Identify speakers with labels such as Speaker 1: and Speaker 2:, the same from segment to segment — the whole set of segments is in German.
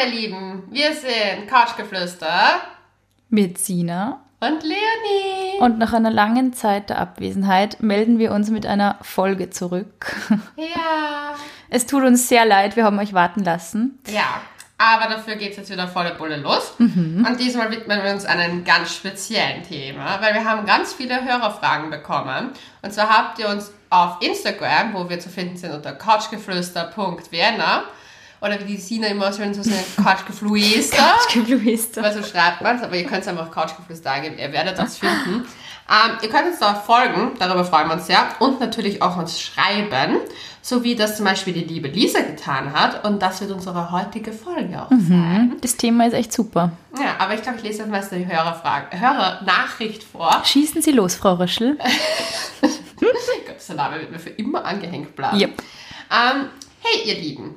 Speaker 1: meine Lieben, wir sind Couchgeflüster
Speaker 2: mit Sina
Speaker 1: und Leonie.
Speaker 2: Und nach einer langen Zeit der Abwesenheit melden wir uns mit einer Folge zurück.
Speaker 1: Ja.
Speaker 2: Es tut uns sehr leid, wir haben euch warten lassen.
Speaker 1: Ja, aber dafür geht es jetzt wieder volle Bulle los. Mhm. Und diesmal widmen wir uns einem ganz speziellen Thema, weil wir haben ganz viele Hörerfragen bekommen. Und zwar habt ihr uns auf Instagram, wo wir zu finden sind unter couchgeflüster.vienna, oder wie die Sina immer schön so sagt, Couchgeflüster.
Speaker 2: Couchgeflüster.
Speaker 1: Weil so schreibt man es, aber ihr könnt es einfach Couchgeflüster eingeben, ihr werdet das finden. Ähm, ihr könnt uns da folgen, darüber freuen wir uns sehr. Und natürlich auch uns schreiben, so wie das zum Beispiel die liebe Lisa getan hat. Und das wird unsere heutige Folge auch mhm. sein.
Speaker 2: Das Thema ist echt super.
Speaker 1: Ja, aber ich glaube, ich lese jetzt mal die Hörerfrage, Hörernachricht vor.
Speaker 2: Schießen Sie los, Frau Röschel.
Speaker 1: der Name wird mir für immer angehängt bleiben.
Speaker 2: Yep.
Speaker 1: Ähm, hey, ihr Lieben.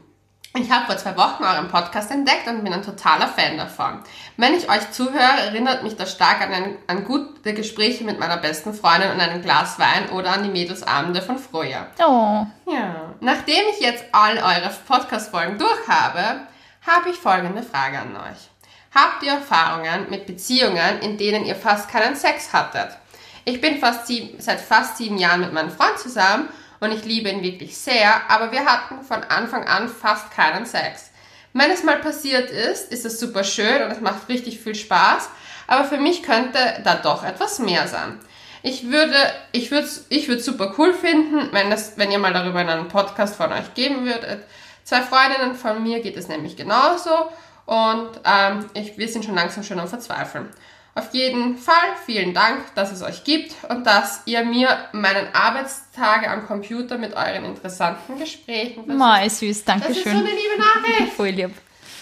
Speaker 1: Ich habe vor zwei Wochen euren Podcast entdeckt und bin ein totaler Fan davon. Wenn ich euch zuhöre, erinnert mich das stark an, ein, an gute Gespräche mit meiner besten Freundin und einem Glas Wein oder an die Mädelsabende von früher.
Speaker 2: Oh.
Speaker 1: Ja. Nachdem ich jetzt all eure Podcast-Folgen durch habe, habe ich folgende Frage an euch. Habt ihr Erfahrungen mit Beziehungen, in denen ihr fast keinen Sex hattet? Ich bin fast sieben, seit fast sieben Jahren mit meinem Freund zusammen und ich liebe ihn wirklich sehr, aber wir hatten von Anfang an fast keinen Sex. Wenn es mal passiert ist, ist es super schön und es macht richtig viel Spaß, aber für mich könnte da doch etwas mehr sein. Ich würde, ich würde, ich würde super cool finden, wenn das, wenn ihr mal darüber in einem Podcast von euch geben würdet. Zwei Freundinnen von mir geht es nämlich genauso und ähm, ich, wir sind schon langsam schon am Verzweifeln. Auf jeden Fall vielen Dank, dass es euch gibt und dass ihr mir meinen Arbeitstage am Computer mit euren interessanten Gesprächen
Speaker 2: Mal süß, danke schön. Das ist
Speaker 1: so eine liebe Nachricht.
Speaker 2: Voll lieb.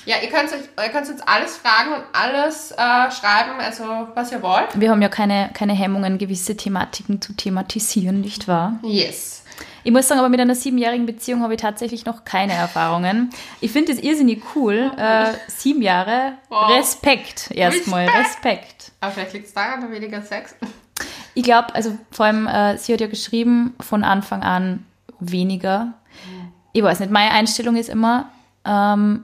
Speaker 1: Ja, ihr könnt, euch, ihr könnt uns alles fragen und alles äh, schreiben, also was ihr wollt.
Speaker 2: Wir haben ja keine, keine Hemmungen, gewisse Thematiken zu thematisieren, nicht wahr?
Speaker 1: Yes.
Speaker 2: Ich muss sagen, aber mit einer siebenjährigen Beziehung habe ich tatsächlich noch keine Erfahrungen. Ich finde das irrsinnig cool. Äh, sieben Jahre. Wow. Respekt erstmal. Respekt.
Speaker 1: Aber vielleicht liegt es daran, weniger Sex.
Speaker 2: Ich glaube, also vor allem, äh, sie hat ja geschrieben, von Anfang an weniger. Ich weiß nicht, meine Einstellung ist immer, ähm,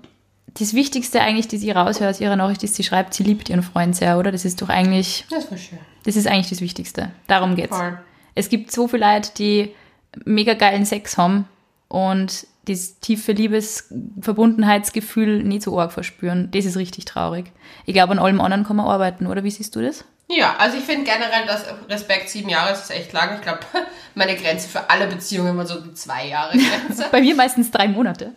Speaker 2: das Wichtigste eigentlich, das ich raushöre aus ihrer Nachricht, ist, sie schreibt, sie liebt ihren Freund sehr, oder? Das ist doch eigentlich.
Speaker 1: Das war schön.
Speaker 2: Das ist eigentlich das Wichtigste. Darum geht's. Voll. Es gibt so viele Leute, die mega geilen Sex haben und das tiefe Liebesverbundenheitsgefühl nicht so arg verspüren. Das ist richtig traurig. Ich glaube, an allem anderen kann man arbeiten, oder wie siehst du das?
Speaker 1: Ja, also ich finde generell, dass Respekt sieben Jahre ist echt lang. Ich glaube, meine Grenze für alle Beziehungen war so die zwei Jahre Grenze.
Speaker 2: Bei mir meistens drei Monate.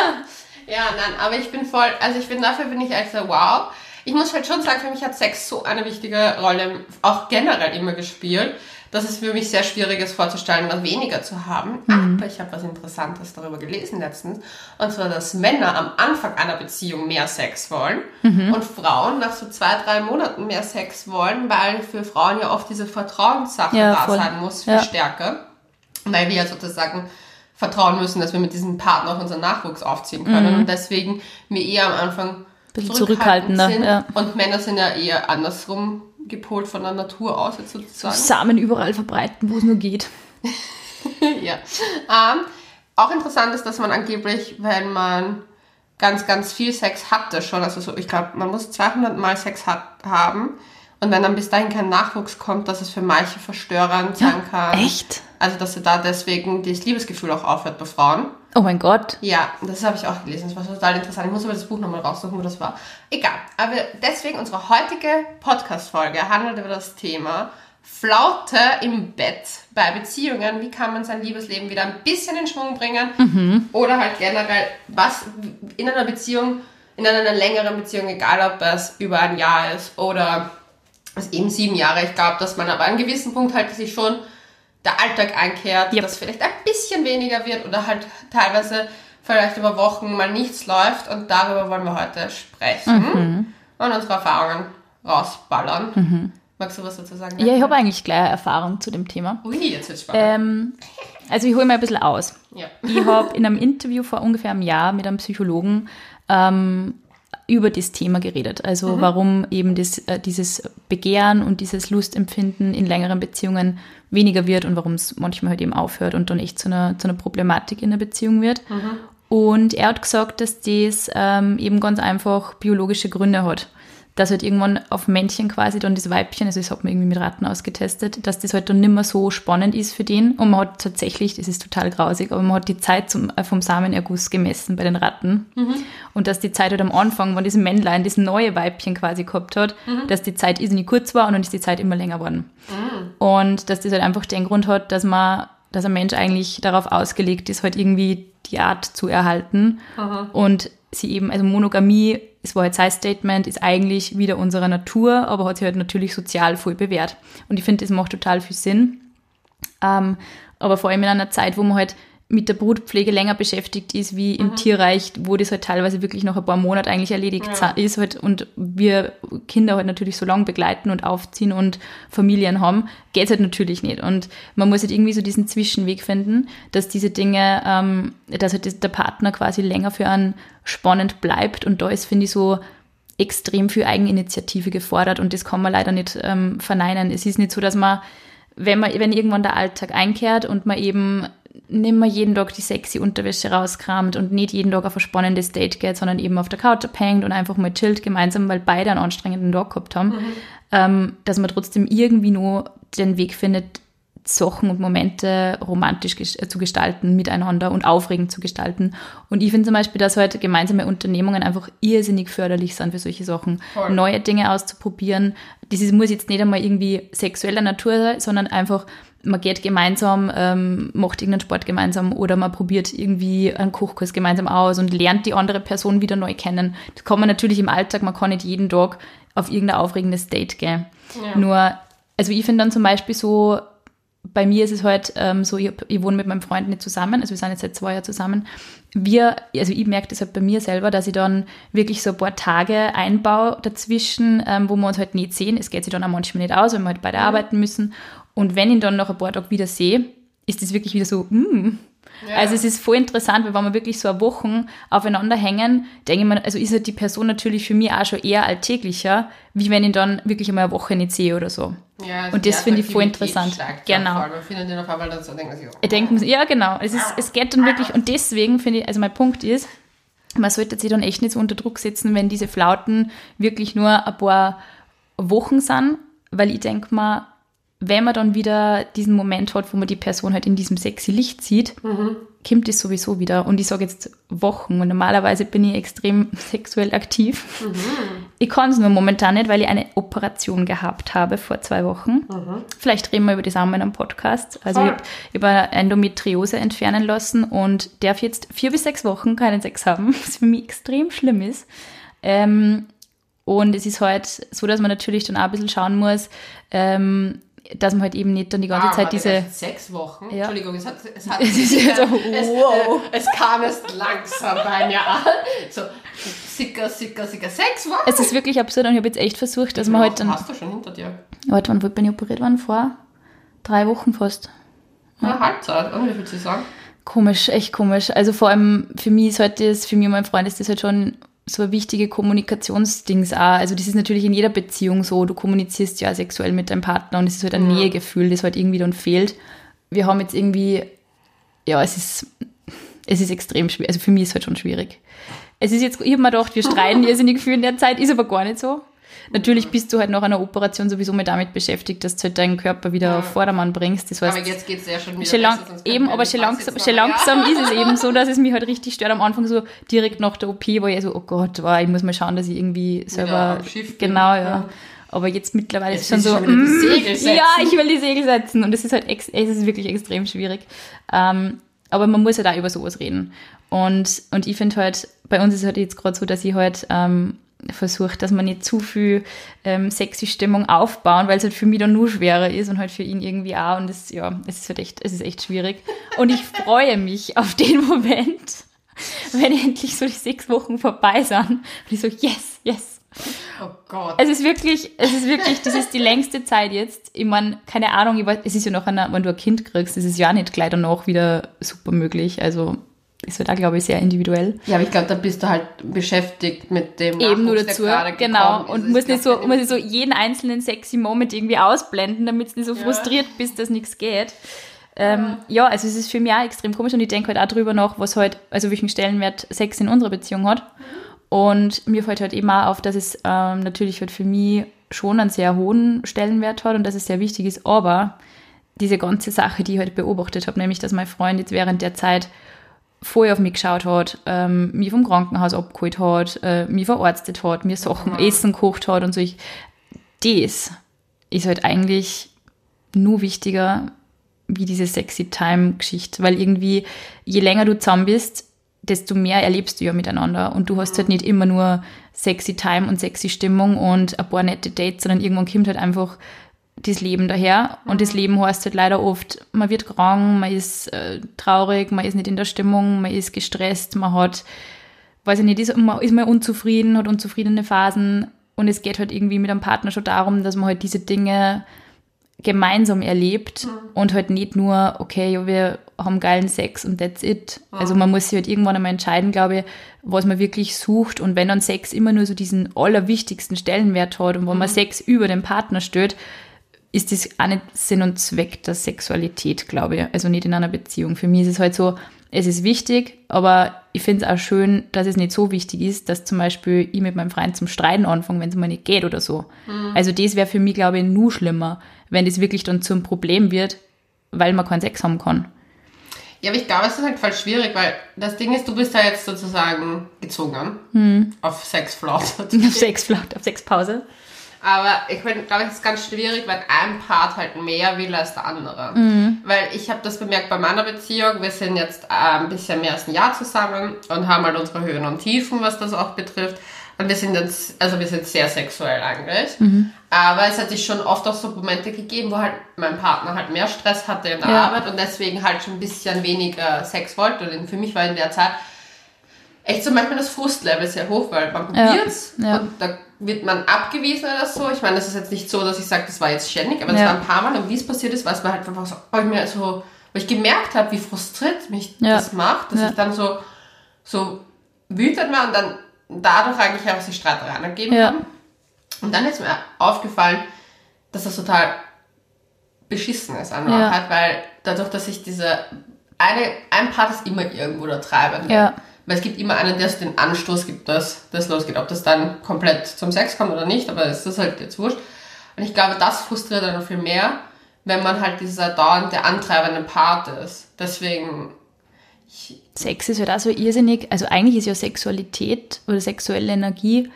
Speaker 1: ja, nein, aber ich bin voll, also ich bin dafür bin ich echt so, wow. Ich muss halt schon sagen, für mich hat Sex so eine wichtige Rolle auch generell immer gespielt dass es für mich sehr schwierig ist vorzustellen, noch weniger zu haben. Mhm. Aber ich habe was Interessantes darüber gelesen letztens. Und zwar, dass Männer am Anfang einer Beziehung mehr Sex wollen mhm. und Frauen nach so zwei, drei Monaten mehr Sex wollen, weil für Frauen ja oft diese Vertrauenssache ja, da voll. sein muss, viel ja. stärker. Weil wir ja sozusagen vertrauen müssen, dass wir mit diesem Partner auch unseren Nachwuchs aufziehen können. Mhm. Und deswegen wir eher am Anfang
Speaker 2: bisschen zurückhaltender.
Speaker 1: Sind.
Speaker 2: Ja.
Speaker 1: Und Männer sind ja eher andersrum gepolt von der Natur aus, jetzt sozusagen.
Speaker 2: Samen überall verbreiten, wo es nur geht.
Speaker 1: ja. Ähm, auch interessant ist, dass man angeblich, wenn man ganz, ganz viel Sex hatte schon, also so, ich glaube, man muss 200 Mal Sex hat, haben und wenn dann bis dahin kein Nachwuchs kommt, dass es für manche verstörend sein kann.
Speaker 2: Echt?
Speaker 1: Also, dass da deswegen das Liebesgefühl auch aufhört bei Frauen.
Speaker 2: Oh mein Gott.
Speaker 1: Ja, das habe ich auch gelesen. Das war total interessant. Ich muss aber das Buch nochmal raussuchen, wo das war. Egal. Aber deswegen unsere heutige Podcast-Folge handelt über das Thema Flaute im Bett bei Beziehungen. Wie kann man sein Liebesleben wieder ein bisschen in Schwung bringen? Mhm. Oder halt generell, was in einer Beziehung, in einer längeren Beziehung, egal ob es über ein Jahr ist oder es eben sieben Jahre. Ich glaube, dass man aber an einem gewissen Punkt halt sich schon der Alltag einkehrt, yep. dass vielleicht ein bisschen weniger wird oder halt teilweise vielleicht über Wochen mal nichts läuft und darüber wollen wir heute sprechen mhm. und unsere Erfahrungen rausballern. Mhm. Magst du was dazu sagen?
Speaker 2: Ja, ich habe eigentlich gleich Erfahrung zu dem Thema.
Speaker 1: Ui, jetzt wird's spannend.
Speaker 2: Ähm, also ich hole mal ein bisschen aus.
Speaker 1: Ja.
Speaker 2: Ich habe in einem Interview vor ungefähr einem Jahr mit einem Psychologen ähm, über das Thema geredet. Also mhm. warum eben das, äh, dieses Begehren und dieses Lustempfinden in längeren Beziehungen weniger wird und warum es manchmal halt eben aufhört und dann echt zu einer, zu einer Problematik in der Beziehung wird. Mhm. Und er hat gesagt, dass das ähm, eben ganz einfach biologische Gründe hat dass halt irgendwann auf Männchen quasi dann das Weibchen, also das hat man irgendwie mit Ratten ausgetestet, dass das halt dann nicht mehr so spannend ist für den. Und man hat tatsächlich, das ist total grausig, aber man hat die Zeit zum, äh, vom Samenerguss gemessen bei den Ratten. Mhm. Und dass die Zeit halt am Anfang, wenn das Männlein das neue Weibchen quasi gehabt hat, mhm. dass die Zeit irrsinnig kurz war und dann ist die Zeit immer länger geworden. Mhm. Und dass das halt einfach den Grund hat, dass man, dass ein Mensch eigentlich darauf ausgelegt ist, halt irgendwie die Art zu erhalten. Und sie eben, also Monogamie es war jetzt sein Statement, ist eigentlich wieder unserer Natur, aber hat sich halt natürlich sozial voll bewährt. Und ich finde, das macht total viel Sinn. Ähm, aber vor allem in einer Zeit, wo man halt mit der Brutpflege länger beschäftigt ist, wie im mhm. Tierreich, wo das halt teilweise wirklich noch ein paar Monate eigentlich erledigt ja. ist halt, und wir Kinder halt natürlich so lange begleiten und aufziehen und Familien haben, geht es halt natürlich nicht. Und man muss halt irgendwie so diesen Zwischenweg finden, dass diese Dinge, ähm, dass halt der Partner quasi länger für einen spannend bleibt und da ist, finde ich, so extrem viel Eigeninitiative gefordert und das kann man leider nicht ähm, verneinen. Es ist nicht so, dass man wenn man, wenn irgendwann der Alltag einkehrt und man eben nicht mehr jeden Tag die sexy Unterwäsche rauskramt und nicht jeden Tag auf ein spannendes Date geht, sondern eben auf der Couch abhängt und einfach mal chillt gemeinsam, weil beide einen anstrengenden Tag gehabt haben, mhm. ähm, dass man trotzdem irgendwie nur den Weg findet, Sachen und Momente romantisch äh, zu gestalten miteinander und aufregend zu gestalten. Und ich finde zum Beispiel, dass heute gemeinsame Unternehmungen einfach irrsinnig förderlich sind für solche Sachen. Voll. Neue Dinge auszuprobieren. Das ist, muss jetzt nicht einmal irgendwie sexueller Natur sein, sondern einfach man geht gemeinsam, ähm, macht irgendeinen Sport gemeinsam oder man probiert irgendwie einen Kochkurs gemeinsam aus und lernt die andere Person wieder neu kennen. Das kann man natürlich im Alltag, man kann nicht jeden Tag auf irgendein aufregendes Date gehen. Ja. Nur, also ich finde dann zum Beispiel so, bei mir ist es halt ähm, so, ich, ich, wohne mit meinem Freund nicht zusammen, also wir sind jetzt seit zwei Jahren zusammen. Wir, also ich merke das halt bei mir selber, dass ich dann wirklich so ein paar Tage einbaue dazwischen, ähm, wo wir uns halt nicht sehen. Es geht sich dann auch manchmal nicht aus, wenn wir halt beide mhm. arbeiten müssen. Und wenn ich ihn dann nach ein paar Tagen wieder sehe, ist das wirklich wieder so, mm. Ja. Also es ist voll interessant, weil wenn wir wirklich so eine Wochen aufeinander hängen, denke ich mir, also ist halt die Person natürlich für mich auch schon eher alltäglicher, wie wenn ich dann wirklich einmal eine Woche nicht sehe oder so. Ja, also und das finde ich voll interessant. Genau. Man findet den auf einmal dann so, denken sich, oh. Ich denke, ja genau, es, ist, es geht dann wirklich, und deswegen finde ich, also mein Punkt ist, man sollte sich dann echt nicht so unter Druck setzen, wenn diese Flauten wirklich nur ein paar Wochen sind, weil ich denke mal, wenn man dann wieder diesen Moment hat, wo man die Person halt in diesem sexy Licht sieht, mhm. kommt das sowieso wieder. Und ich sage jetzt Wochen. Und normalerweise bin ich extrem sexuell aktiv. Mhm. Ich kann es nur momentan nicht, weil ich eine Operation gehabt habe vor zwei Wochen. Mhm. Vielleicht reden wir über das auch mal in einem Podcast. Also Voll. ich habe Endometriose entfernen lassen und darf jetzt vier bis sechs Wochen keinen Sex haben, was für mich extrem schlimm ist. Ähm, und es ist halt so, dass man natürlich dann auch ein bisschen schauen muss, ähm, dass man halt eben nicht dann die ganze ah, Zeit diese.
Speaker 1: Sechs Wochen? Ja. Entschuldigung, es hat. Es, hat es, ist so, wow. es, es kam erst langsam bei mir an. So, sicker, sicker, sicker. Sechs Wochen?
Speaker 2: Es ist wirklich absurd und ich habe jetzt echt versucht, dass man halt dann.
Speaker 1: hast du schon hinter dir?
Speaker 2: Warte, wann bin ich operiert worden? Vor drei Wochen fast.
Speaker 1: Ja, ja Halbzeit, oder wie würdest du sagen?
Speaker 2: Komisch, echt komisch. Also vor allem für mich ist halt das, für mich und mein Freund ist das halt schon so ein wichtige Kommunikationsdings auch. Also das ist natürlich in jeder Beziehung so. Du kommunizierst ja sexuell mit deinem Partner und es ist halt ein mhm. Nähegefühl, das halt irgendwie dann fehlt. Wir haben jetzt irgendwie, ja, es ist, es ist extrem schwierig. Also für mich ist es halt schon schwierig. Es ist jetzt, ich habe mir gedacht, wir streiten irrsinnig viel in der Zeit, ist aber gar nicht so. Natürlich bist du halt nach einer Operation sowieso mal damit beschäftigt, dass du halt deinen Körper wieder ja. auf Vordermann bringst. Das heißt,
Speaker 1: aber jetzt geht es ja schon wieder
Speaker 2: schon lang, besser, Eben, aber schon langsam, schon langsam ist es eben so, dass es mich halt richtig stört. Am Anfang so direkt nach der OP war ich so, oh Gott, wow, ich muss mal schauen, dass ich irgendwie selber... Genau, ja. ja. Aber jetzt mittlerweile jetzt ist es schon so, schon mm, ja, ich will die Segel setzen. Und es ist halt, ex, es ist wirklich extrem schwierig. Ähm, aber man muss ja halt da über sowas reden. Und, und ich finde halt, bei uns ist es halt jetzt gerade so, dass ich halt ähm, versucht, dass man nicht zu viel ähm, sexy Stimmung aufbauen, weil es halt für mich dann nur schwerer ist und halt für ihn irgendwie auch. Und das, ja, es ist halt echt, es ist echt schwierig. Und ich freue mich auf den Moment, wenn endlich so die sechs Wochen vorbei sind. Und ich so, yes, yes.
Speaker 1: Oh Gott.
Speaker 2: Es ist wirklich, es ist wirklich, das ist die längste Zeit jetzt. Ich meine, keine Ahnung, ich weiß, es ist ja noch, eine, wenn du ein Kind kriegst, das ist ja nicht gleich danach wieder super möglich. Also ist halt auch, glaube ich, sehr individuell.
Speaker 1: Ja, aber ich glaube, da bist du halt beschäftigt mit dem
Speaker 2: Eben nur dazu, genau. Und musst nicht, so, musst nicht so jeden einzelnen sexy Moment irgendwie ausblenden, damit du nicht so frustriert ja. bist, dass nichts geht. Ähm, ja, also es ist für mich auch extrem komisch und ich denke halt auch drüber nach, was halt, also welchen Stellenwert Sex in unserer Beziehung hat. Und mir fällt halt eben auch auf, dass es ähm, natürlich halt für mich schon einen sehr hohen Stellenwert hat und dass es sehr wichtig ist, aber diese ganze Sache, die ich halt beobachtet habe, nämlich, dass mein Freund jetzt während der Zeit vorher auf mich geschaut hat, ähm, mich vom Krankenhaus abgeholt hat, äh, mich verarztet hat, mir Sachen, Essen gekocht hat und so. Ich, das ist halt eigentlich nur wichtiger wie diese sexy Time-Geschichte, weil irgendwie, je länger du zusammen bist, desto mehr erlebst du ja miteinander. Und du hast halt nicht immer nur sexy Time und sexy Stimmung und ein paar nette Dates, sondern irgendwann kommt halt einfach das Leben daher. Und das Leben heißt halt leider oft, man wird krank, man ist äh, traurig, man ist nicht in der Stimmung, man ist gestresst, man hat, weiß ich nicht, ist, man ist mal unzufrieden, hat unzufriedene Phasen. Und es geht halt irgendwie mit einem Partner schon darum, dass man halt diese Dinge gemeinsam erlebt und halt nicht nur, okay, ja, wir haben geilen Sex und that's it. Also man muss sich halt irgendwann einmal entscheiden, glaube ich, was man wirklich sucht. Und wenn dann Sex immer nur so diesen allerwichtigsten Stellenwert hat und wenn man Sex über den Partner stellt, ist das auch nicht Sinn und Zweck der Sexualität, glaube ich. Also nicht in einer Beziehung. Für mich ist es halt so, es ist wichtig, aber ich finde es auch schön, dass es nicht so wichtig ist, dass zum Beispiel ich mit meinem Freund zum Streiten anfange, wenn es mal nicht geht oder so. Also das wäre für mich, glaube ich, nur schlimmer, wenn das wirklich dann zum Problem wird, weil man keinen Sex haben kann.
Speaker 1: Ja, aber ich glaube, es ist halt voll schwierig, weil das Ding ist, du bist da jetzt sozusagen gezwungen auf Sexflaute.
Speaker 2: Auf Sexflaut, auf Sexpause.
Speaker 1: Aber ich finde, glaube ich, es ist ganz schwierig, wenn ein Part halt mehr will als der andere. Weil ich habe das bemerkt bei meiner Beziehung. Wir sind jetzt äh, ein bisschen mehr als ein Jahr zusammen und haben halt unsere Höhen und Tiefen, was das auch betrifft. Und wir sind jetzt, also wir sind sehr sexuell eigentlich. Aber es hat sich schon oft auch so Momente gegeben, wo halt mein Partner halt mehr Stress hatte in der
Speaker 2: Ja.
Speaker 1: Arbeit und deswegen halt schon ein bisschen weniger Sex wollte. Und für mich war in der Zeit echt so manchmal das Frustlevel sehr hoch, weil man
Speaker 2: Ja,
Speaker 1: probiert's
Speaker 2: ja.
Speaker 1: und da wird man abgewiesen oder so. Ich meine, das ist jetzt nicht so, dass ich sage, das war jetzt ständig, aber das
Speaker 2: Ja.
Speaker 1: war ein paar Mal und wie es passiert ist, war es mir halt einfach so, wo ich mir so, wo ich gemerkt habe, wie frustriert mich
Speaker 2: Ja.
Speaker 1: das macht, dass
Speaker 2: Ja.
Speaker 1: ich dann so, so wütend war und dann dadurch eigentlich einfach die Streitereien ergeben
Speaker 2: Ja.
Speaker 1: haben. Und dann ist mir aufgefallen, dass das total beschissen ist an
Speaker 2: Ja.
Speaker 1: Weil dadurch, dass ich diese eine, ein Part ist immer irgendwo der Treibende.
Speaker 2: Ja.
Speaker 1: Weil es gibt immer einen, der so den Anstoß gibt, dass das losgeht. Ob das dann komplett zum Sex kommt oder nicht, aber es ist halt jetzt wurscht. Und ich glaube, das frustriert dann noch viel mehr, wenn man halt dieser dauernde antreibende Part ist. Deswegen,
Speaker 2: Sex ist halt auch so irrsinnig, also eigentlich ist ja Sexualität oder sexuelle Energie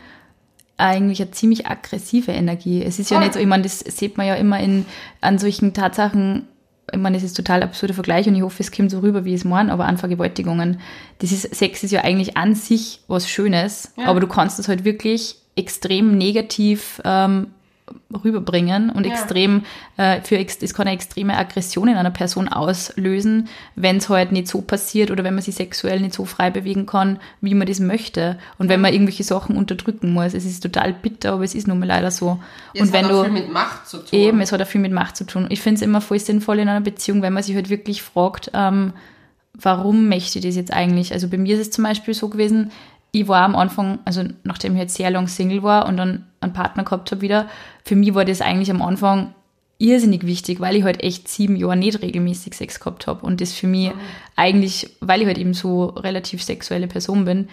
Speaker 2: eigentlich eine ziemlich aggressive Energie. Es ist ja
Speaker 1: Voll.
Speaker 2: nicht so, ich meine, das sieht man ja immer in, an solchen Tatsachen, ich meine, das ist total absurder Vergleich und ich hoffe, es kommt so rüber, wie es meinen, aber an Vergewaltigungen. Das ist, Sex ist ja eigentlich an sich was Schönes,
Speaker 1: Ja.
Speaker 2: aber du kannst es halt wirklich extrem negativ ähm, rüberbringen und
Speaker 1: Ja.
Speaker 2: extrem äh, für es kann eine extreme Aggression in einer Person auslösen, wenn es halt nicht so passiert oder wenn man sich sexuell nicht so frei bewegen kann, wie man das möchte und wenn man irgendwelche Sachen unterdrücken muss. Es ist total bitter, aber es ist nun mal leider so.
Speaker 1: es
Speaker 2: und wenn
Speaker 1: hat auch
Speaker 2: du
Speaker 1: viel mit Macht zu tun.
Speaker 2: Eben, es hat auch viel mit Macht zu tun. Ich finde es immer voll sinnvoll in einer Beziehung, wenn man sich halt wirklich fragt, ähm, warum möchte ich das jetzt eigentlich? Also bei mir ist es zum Beispiel so gewesen, ich war am Anfang, also nachdem ich jetzt sehr lang Single war und dann einen Partner gehabt habe wieder, für mich war das eigentlich am Anfang irrsinnig wichtig, weil ich halt echt sieben Jahre nicht regelmäßig Sex gehabt habe und das für mich eigentlich, weil ich halt eben so relativ sexuelle Person bin,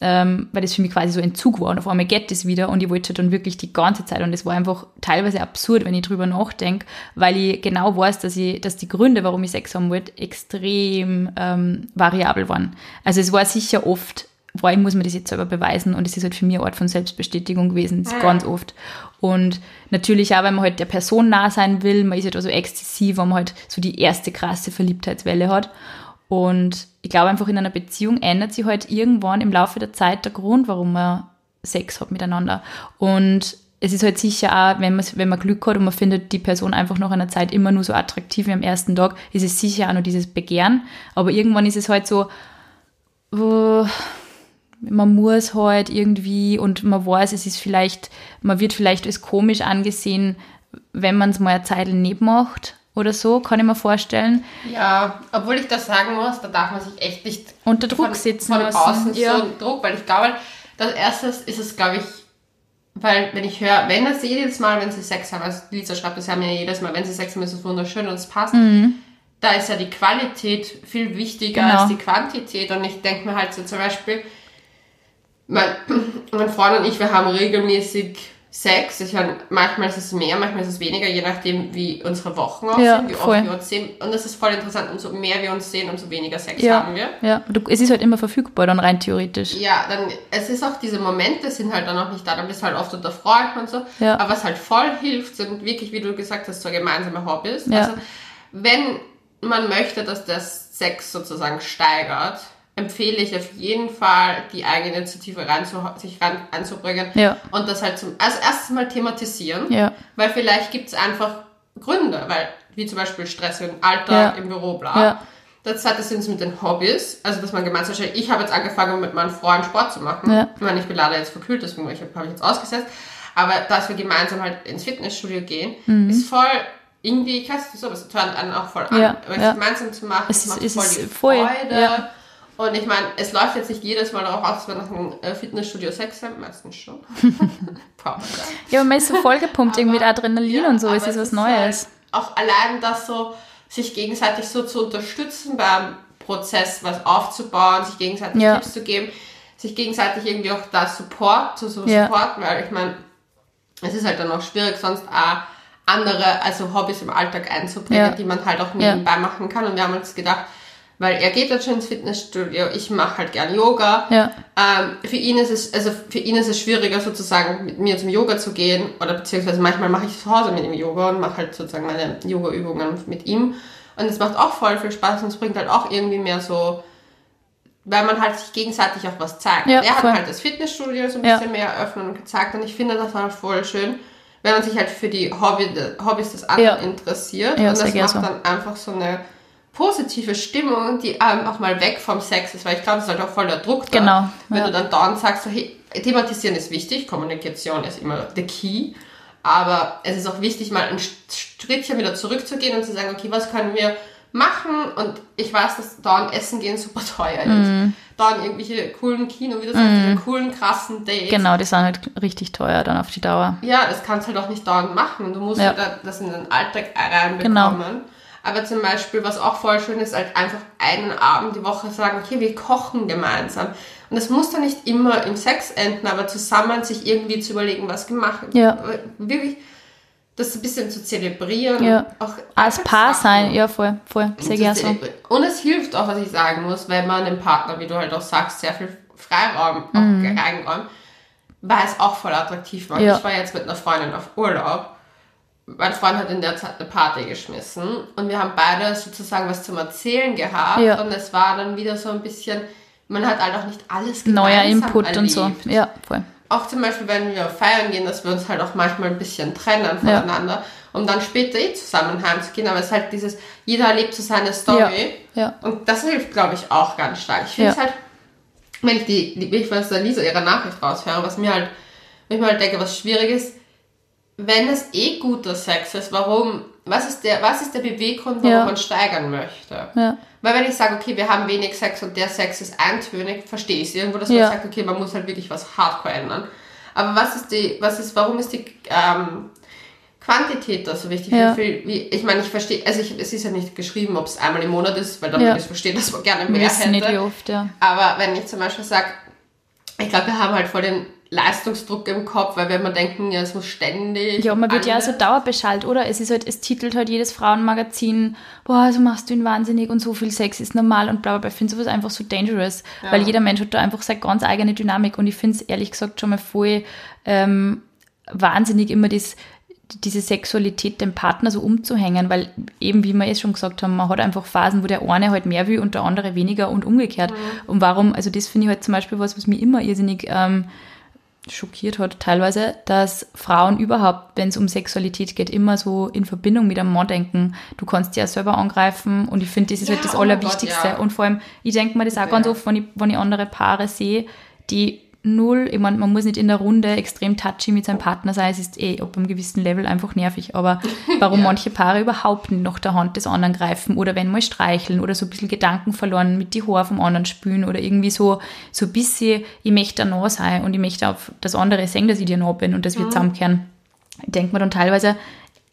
Speaker 2: ähm, weil das für mich quasi so Entzug war. Und auf einmal geht das wieder und ich wollte dann wirklich die ganze Zeit. Und das war einfach teilweise absurd, wenn ich drüber nachdenke, weil ich genau weiß, dass ich, dass die Gründe, warum ich Sex haben wollte, extrem ähm, variabel waren. Also es war sicher oft, boah, ich muss mir das jetzt selber beweisen und es ist halt für mich eine Art von Selbstbestätigung gewesen, ist ganz oft. Und natürlich auch, wenn man halt der Person nah sein will, man ist halt also exzessiv, wenn man halt so die erste krasse Verliebtheitswelle hat. Und ich glaube einfach in einer Beziehung ändert sich halt irgendwann im Laufe der Zeit der Grund, warum man Sex hat miteinander. Und es ist halt sicher auch, wenn man, wenn man Glück hat und man findet die Person einfach nach einer Zeit immer nur so attraktiv wie am ersten Tag, ist es sicher auch nur dieses Begehren. Aber irgendwann ist es halt so, man muss halt irgendwie und man weiß, es ist vielleicht, man wird vielleicht als komisch angesehen, wenn man es mal eine Zeit nicht macht oder so, kann ich mir vorstellen.
Speaker 1: Ja, obwohl ich das sagen muss, da darf man sich echt nicht
Speaker 2: Unter Druck
Speaker 1: von,
Speaker 2: sitzen
Speaker 1: von
Speaker 2: lassen.
Speaker 1: außen
Speaker 2: ja.
Speaker 1: so Druck, weil ich glaube, das erste ist es, glaube ich, weil wenn ich höre, wenn das jedes Mal, wenn sie Sex haben, also Lisa schreibt das ja mir jedes Mal, wenn sie Sex haben, ist es wunderschön und es passt.
Speaker 2: Mhm.
Speaker 1: da ist ja die Qualität viel wichtiger
Speaker 2: Genau.
Speaker 1: als die Quantität. Und ich denke mir halt so zum Beispiel, mein, mein Freund und ich, wir haben regelmäßig Sex. Ich meine, manchmal ist es mehr, manchmal ist es weniger, je nachdem, wie unsere Wochen aussehen,
Speaker 2: Ja,
Speaker 1: wie
Speaker 2: voll.
Speaker 1: oft wir uns sehen. Und das ist voll interessant, umso mehr wir uns sehen, umso weniger Sex
Speaker 2: Ja,
Speaker 1: haben wir.
Speaker 2: ja. Du, es ist halt immer verfügbar, dann rein theoretisch.
Speaker 1: Ja, dann, es ist auch diese Momente sind halt dann noch nicht da, dann bist du halt oft unter Freunden und so.
Speaker 2: Ja.
Speaker 1: Aber was halt voll hilft, sind wirklich, wie du gesagt hast, so gemeinsame Hobbys.
Speaker 2: Ja.
Speaker 1: Also, wenn man möchte, dass der Sex sozusagen steigert, empfehle ich auf jeden Fall, die Eigeninitiative rein zu, sich ran anzubringen
Speaker 2: Ja.
Speaker 1: und das halt zum, also erstes Mal thematisieren.
Speaker 2: Ja.
Speaker 1: Weil vielleicht gibt es einfach Gründe, weil, wie zum Beispiel Stress im Alltag,
Speaker 2: Ja.
Speaker 1: im Büro, bla.
Speaker 2: Ja.
Speaker 1: Das hat es mit den Hobbys, also dass man gemeinsam stellt, ich habe jetzt angefangen mit meinem Freund Sport zu machen.
Speaker 2: Ja.
Speaker 1: Ich meine, ich bin leider jetzt verkühlt, deswegen habe ich habe ich jetzt ausgesetzt. Aber dass wir gemeinsam halt ins Fitnessstudio gehen, ist voll irgendwie, ich weiß nicht so, aber es tönt einen auch voll an.
Speaker 2: Mhm. Ja,
Speaker 1: Aber es
Speaker 2: ja.
Speaker 1: gemeinsam zu machen,
Speaker 2: Es
Speaker 1: es macht
Speaker 2: ist-
Speaker 1: voll
Speaker 2: es
Speaker 1: die Freude.
Speaker 2: ja.
Speaker 1: Und ich meine, es läuft jetzt nicht jedes Mal darauf aus, dass wir nach einem äh, Fitnessstudio Sex haben, meistens schon.
Speaker 2: Ja, aber man ist so vollgepumpt irgendwie mit
Speaker 1: Aber-
Speaker 2: Adrenalin
Speaker 1: Ja,
Speaker 2: und so,
Speaker 1: aber
Speaker 2: es ist was
Speaker 1: Halt
Speaker 2: Neues.
Speaker 1: auch allein das so, sich gegenseitig so zu unterstützen beim Prozess, was aufzubauen, sich gegenseitig
Speaker 2: Ja.
Speaker 1: Tipps zu geben, sich gegenseitig irgendwie auch da Support zu so
Speaker 2: Ja.
Speaker 1: supporten, weil ich meine, es ist halt dann auch schwierig, sonst auch andere, also Hobbys im Alltag einzubringen,
Speaker 2: Ja.
Speaker 1: die man halt auch
Speaker 2: Ja.
Speaker 1: nebenbei machen kann. Und wir haben uns gedacht, weil er geht jetzt schon ins Fitnessstudio, ich mache halt gern Yoga.
Speaker 2: Ja.
Speaker 1: Ähm, für ihn ist es, also für ihn ist es schwieriger sozusagen mit mir zum Yoga zu gehen oder beziehungsweise manchmal mache ich zu Hause mit ihm Yoga und mache halt sozusagen meine Yoga-Übungen mit ihm. Und es macht auch voll viel Spaß und es bringt halt auch irgendwie mehr so, weil man halt sich gegenseitig auch was zeigt.
Speaker 2: Ja,
Speaker 1: er hat
Speaker 2: voll.
Speaker 1: halt das Fitnessstudio so ein
Speaker 2: Ja.
Speaker 1: bisschen mehr eröffnet und gezeigt und ich finde das halt voll schön, wenn man sich halt für die Hobby, Hobbys des anderen
Speaker 2: Ja.
Speaker 1: interessiert
Speaker 2: Ja,
Speaker 1: und das macht
Speaker 2: so.
Speaker 1: dann einfach so eine positive Stimmung, die einfach mal weg vom Sex ist, weil ich glaube, es ist halt auch voll der Druck da.
Speaker 2: Genau,
Speaker 1: Wenn
Speaker 2: ja.
Speaker 1: du dann dauernd sagst, so, hey, thematisieren ist wichtig, Kommunikation ist immer the key, aber es ist auch wichtig, mal ein Schrittchen wieder zurückzugehen und zu sagen, okay, was können wir machen? Und ich weiß, dass dauernd Essen gehen super teuer ist. Dauernd irgendwelche coolen Kino, wie du sagst, diese coolen, krassen Dates.
Speaker 2: Genau, die sind halt richtig teuer dann auf die Dauer.
Speaker 1: Ja, das kannst du halt auch nicht dauernd machen. Du musst
Speaker 2: Ja.
Speaker 1: halt das in den Alltag reinbekommen.
Speaker 2: Genau.
Speaker 1: Aber zum Beispiel, was auch voll schön ist, halt einfach einen Abend die Woche sagen, okay, wir kochen gemeinsam. Und das muss dann nicht immer im Sex enden, aber zusammen sich irgendwie zu überlegen, was gemacht
Speaker 2: Ja.
Speaker 1: Wirklich das ein bisschen zu zelebrieren.
Speaker 2: Ja.
Speaker 1: Auch
Speaker 2: Als Paar
Speaker 1: Sachen
Speaker 2: sein, ja, voll, voll, sehr
Speaker 1: zu
Speaker 2: gern so.
Speaker 1: Und es hilft auch, was ich sagen muss, wenn man dem Partner, wie du halt auch sagst, sehr viel Freiraum auch reinräumt, weil es auch voll attraktiv macht.
Speaker 2: Mhm. Ja.
Speaker 1: Ich war jetzt mit einer Freundin auf Urlaub. Mein Freund hat in der Zeit eine Party geschmissen und wir haben beide sozusagen was zum Erzählen gehabt
Speaker 2: Ja.
Speaker 1: und es war dann wieder so ein bisschen, man hat halt auch nicht alles
Speaker 2: Neuer Input und so.
Speaker 1: erlebt
Speaker 2: Ja, voll.
Speaker 1: auch zum Beispiel, wenn wir feiern gehen, dass wir uns halt auch manchmal ein bisschen trennen voneinander, um dann später eh zusammen heimzugehen. Aber es ist halt dieses, jeder erlebt so seine Story.
Speaker 2: Ja, ja.
Speaker 1: Und das hilft, glaube ich, auch ganz stark. Ich finde es
Speaker 2: Ja.
Speaker 1: halt, wenn ich die, die ich weiß, Lisa ihre Nachricht raushöre, was mir halt, wenn ich mir halt denke, was schwierig ist, wenn es eh guter Sex ist, warum, was ist der, was ist der Beweggrund, warum
Speaker 2: Ja.
Speaker 1: man steigern möchte?
Speaker 2: Ja.
Speaker 1: Weil wenn ich sage, okay, wir haben wenig Sex und der Sex ist eintönig, verstehe ich es irgendwo, dass
Speaker 2: Ja.
Speaker 1: man sagt, okay, man muss halt wirklich was hardcore ändern. Aber was ist die, was ist, warum ist die ähm, Quantität da so wichtig?
Speaker 2: Ja.
Speaker 1: Wie wie, ich meine, ich verstehe, also ich, es ist ja nicht geschrieben, ob es einmal im Monat ist, weil dann würde ich verstehen, dass man gerne mehr
Speaker 2: wissen nicht, wie
Speaker 1: hätte.
Speaker 2: oft, ja.
Speaker 1: Aber wenn ich zum Beispiel sage, ich glaube, wir haben halt voll den Leistungsdruck im Kopf, weil wenn wir denken, ja, es muss ständig.
Speaker 2: Ja, man wird ja
Speaker 1: alles-
Speaker 2: so dauerbeschallt, oder? Es ist halt, es titelt halt jedes Frauenmagazin, boah, so machst du ihn wahnsinnig und so viel Sex ist normal und bla bla bla. Ich finde sowas einfach so dangerous, weil jeder Mensch hat da einfach seine ganz eigene Dynamik und ich finde es ehrlich gesagt schon mal voll ähm, wahnsinnig, immer das, diese Sexualität dem Partner so umzuhängen, weil eben, wie wir eh schon gesagt haben, man hat einfach Phasen, wo der eine halt mehr will und der andere weniger und umgekehrt. Und warum, also das finde ich halt zum Beispiel was, was mich immer irrsinnig ähm, schockiert hat teilweise, dass Frauen überhaupt, wenn es um Sexualität geht, immer so in Verbindung mit einem Mann denken. Du kannst ja selber angreifen und ich finde, das ist
Speaker 1: Ja,
Speaker 2: halt das
Speaker 1: oh
Speaker 2: Allerwichtigste.
Speaker 1: Gott, ja.
Speaker 2: Und vor allem, ich denke mir das auch
Speaker 1: Ja.
Speaker 2: ganz oft, wenn ich, wenn ich andere Paare sehe, die null, ich meine, man muss nicht in der Runde extrem touchy mit seinem Partner sein, es ist eh ab einem gewissen Level einfach nervig, aber warum
Speaker 1: Ja.
Speaker 2: manche Paare überhaupt nicht nach der Hand des anderen greifen oder wenn mal streicheln oder so ein bisschen Gedanken verloren mit die Haare vom anderen spülen oder irgendwie so, so ein bisschen, ich möchte da nah sein und ich möchte auf das andere sehen, dass ich dir nah bin und dass wir zusammenkehren. Ich denke mir dann teilweise,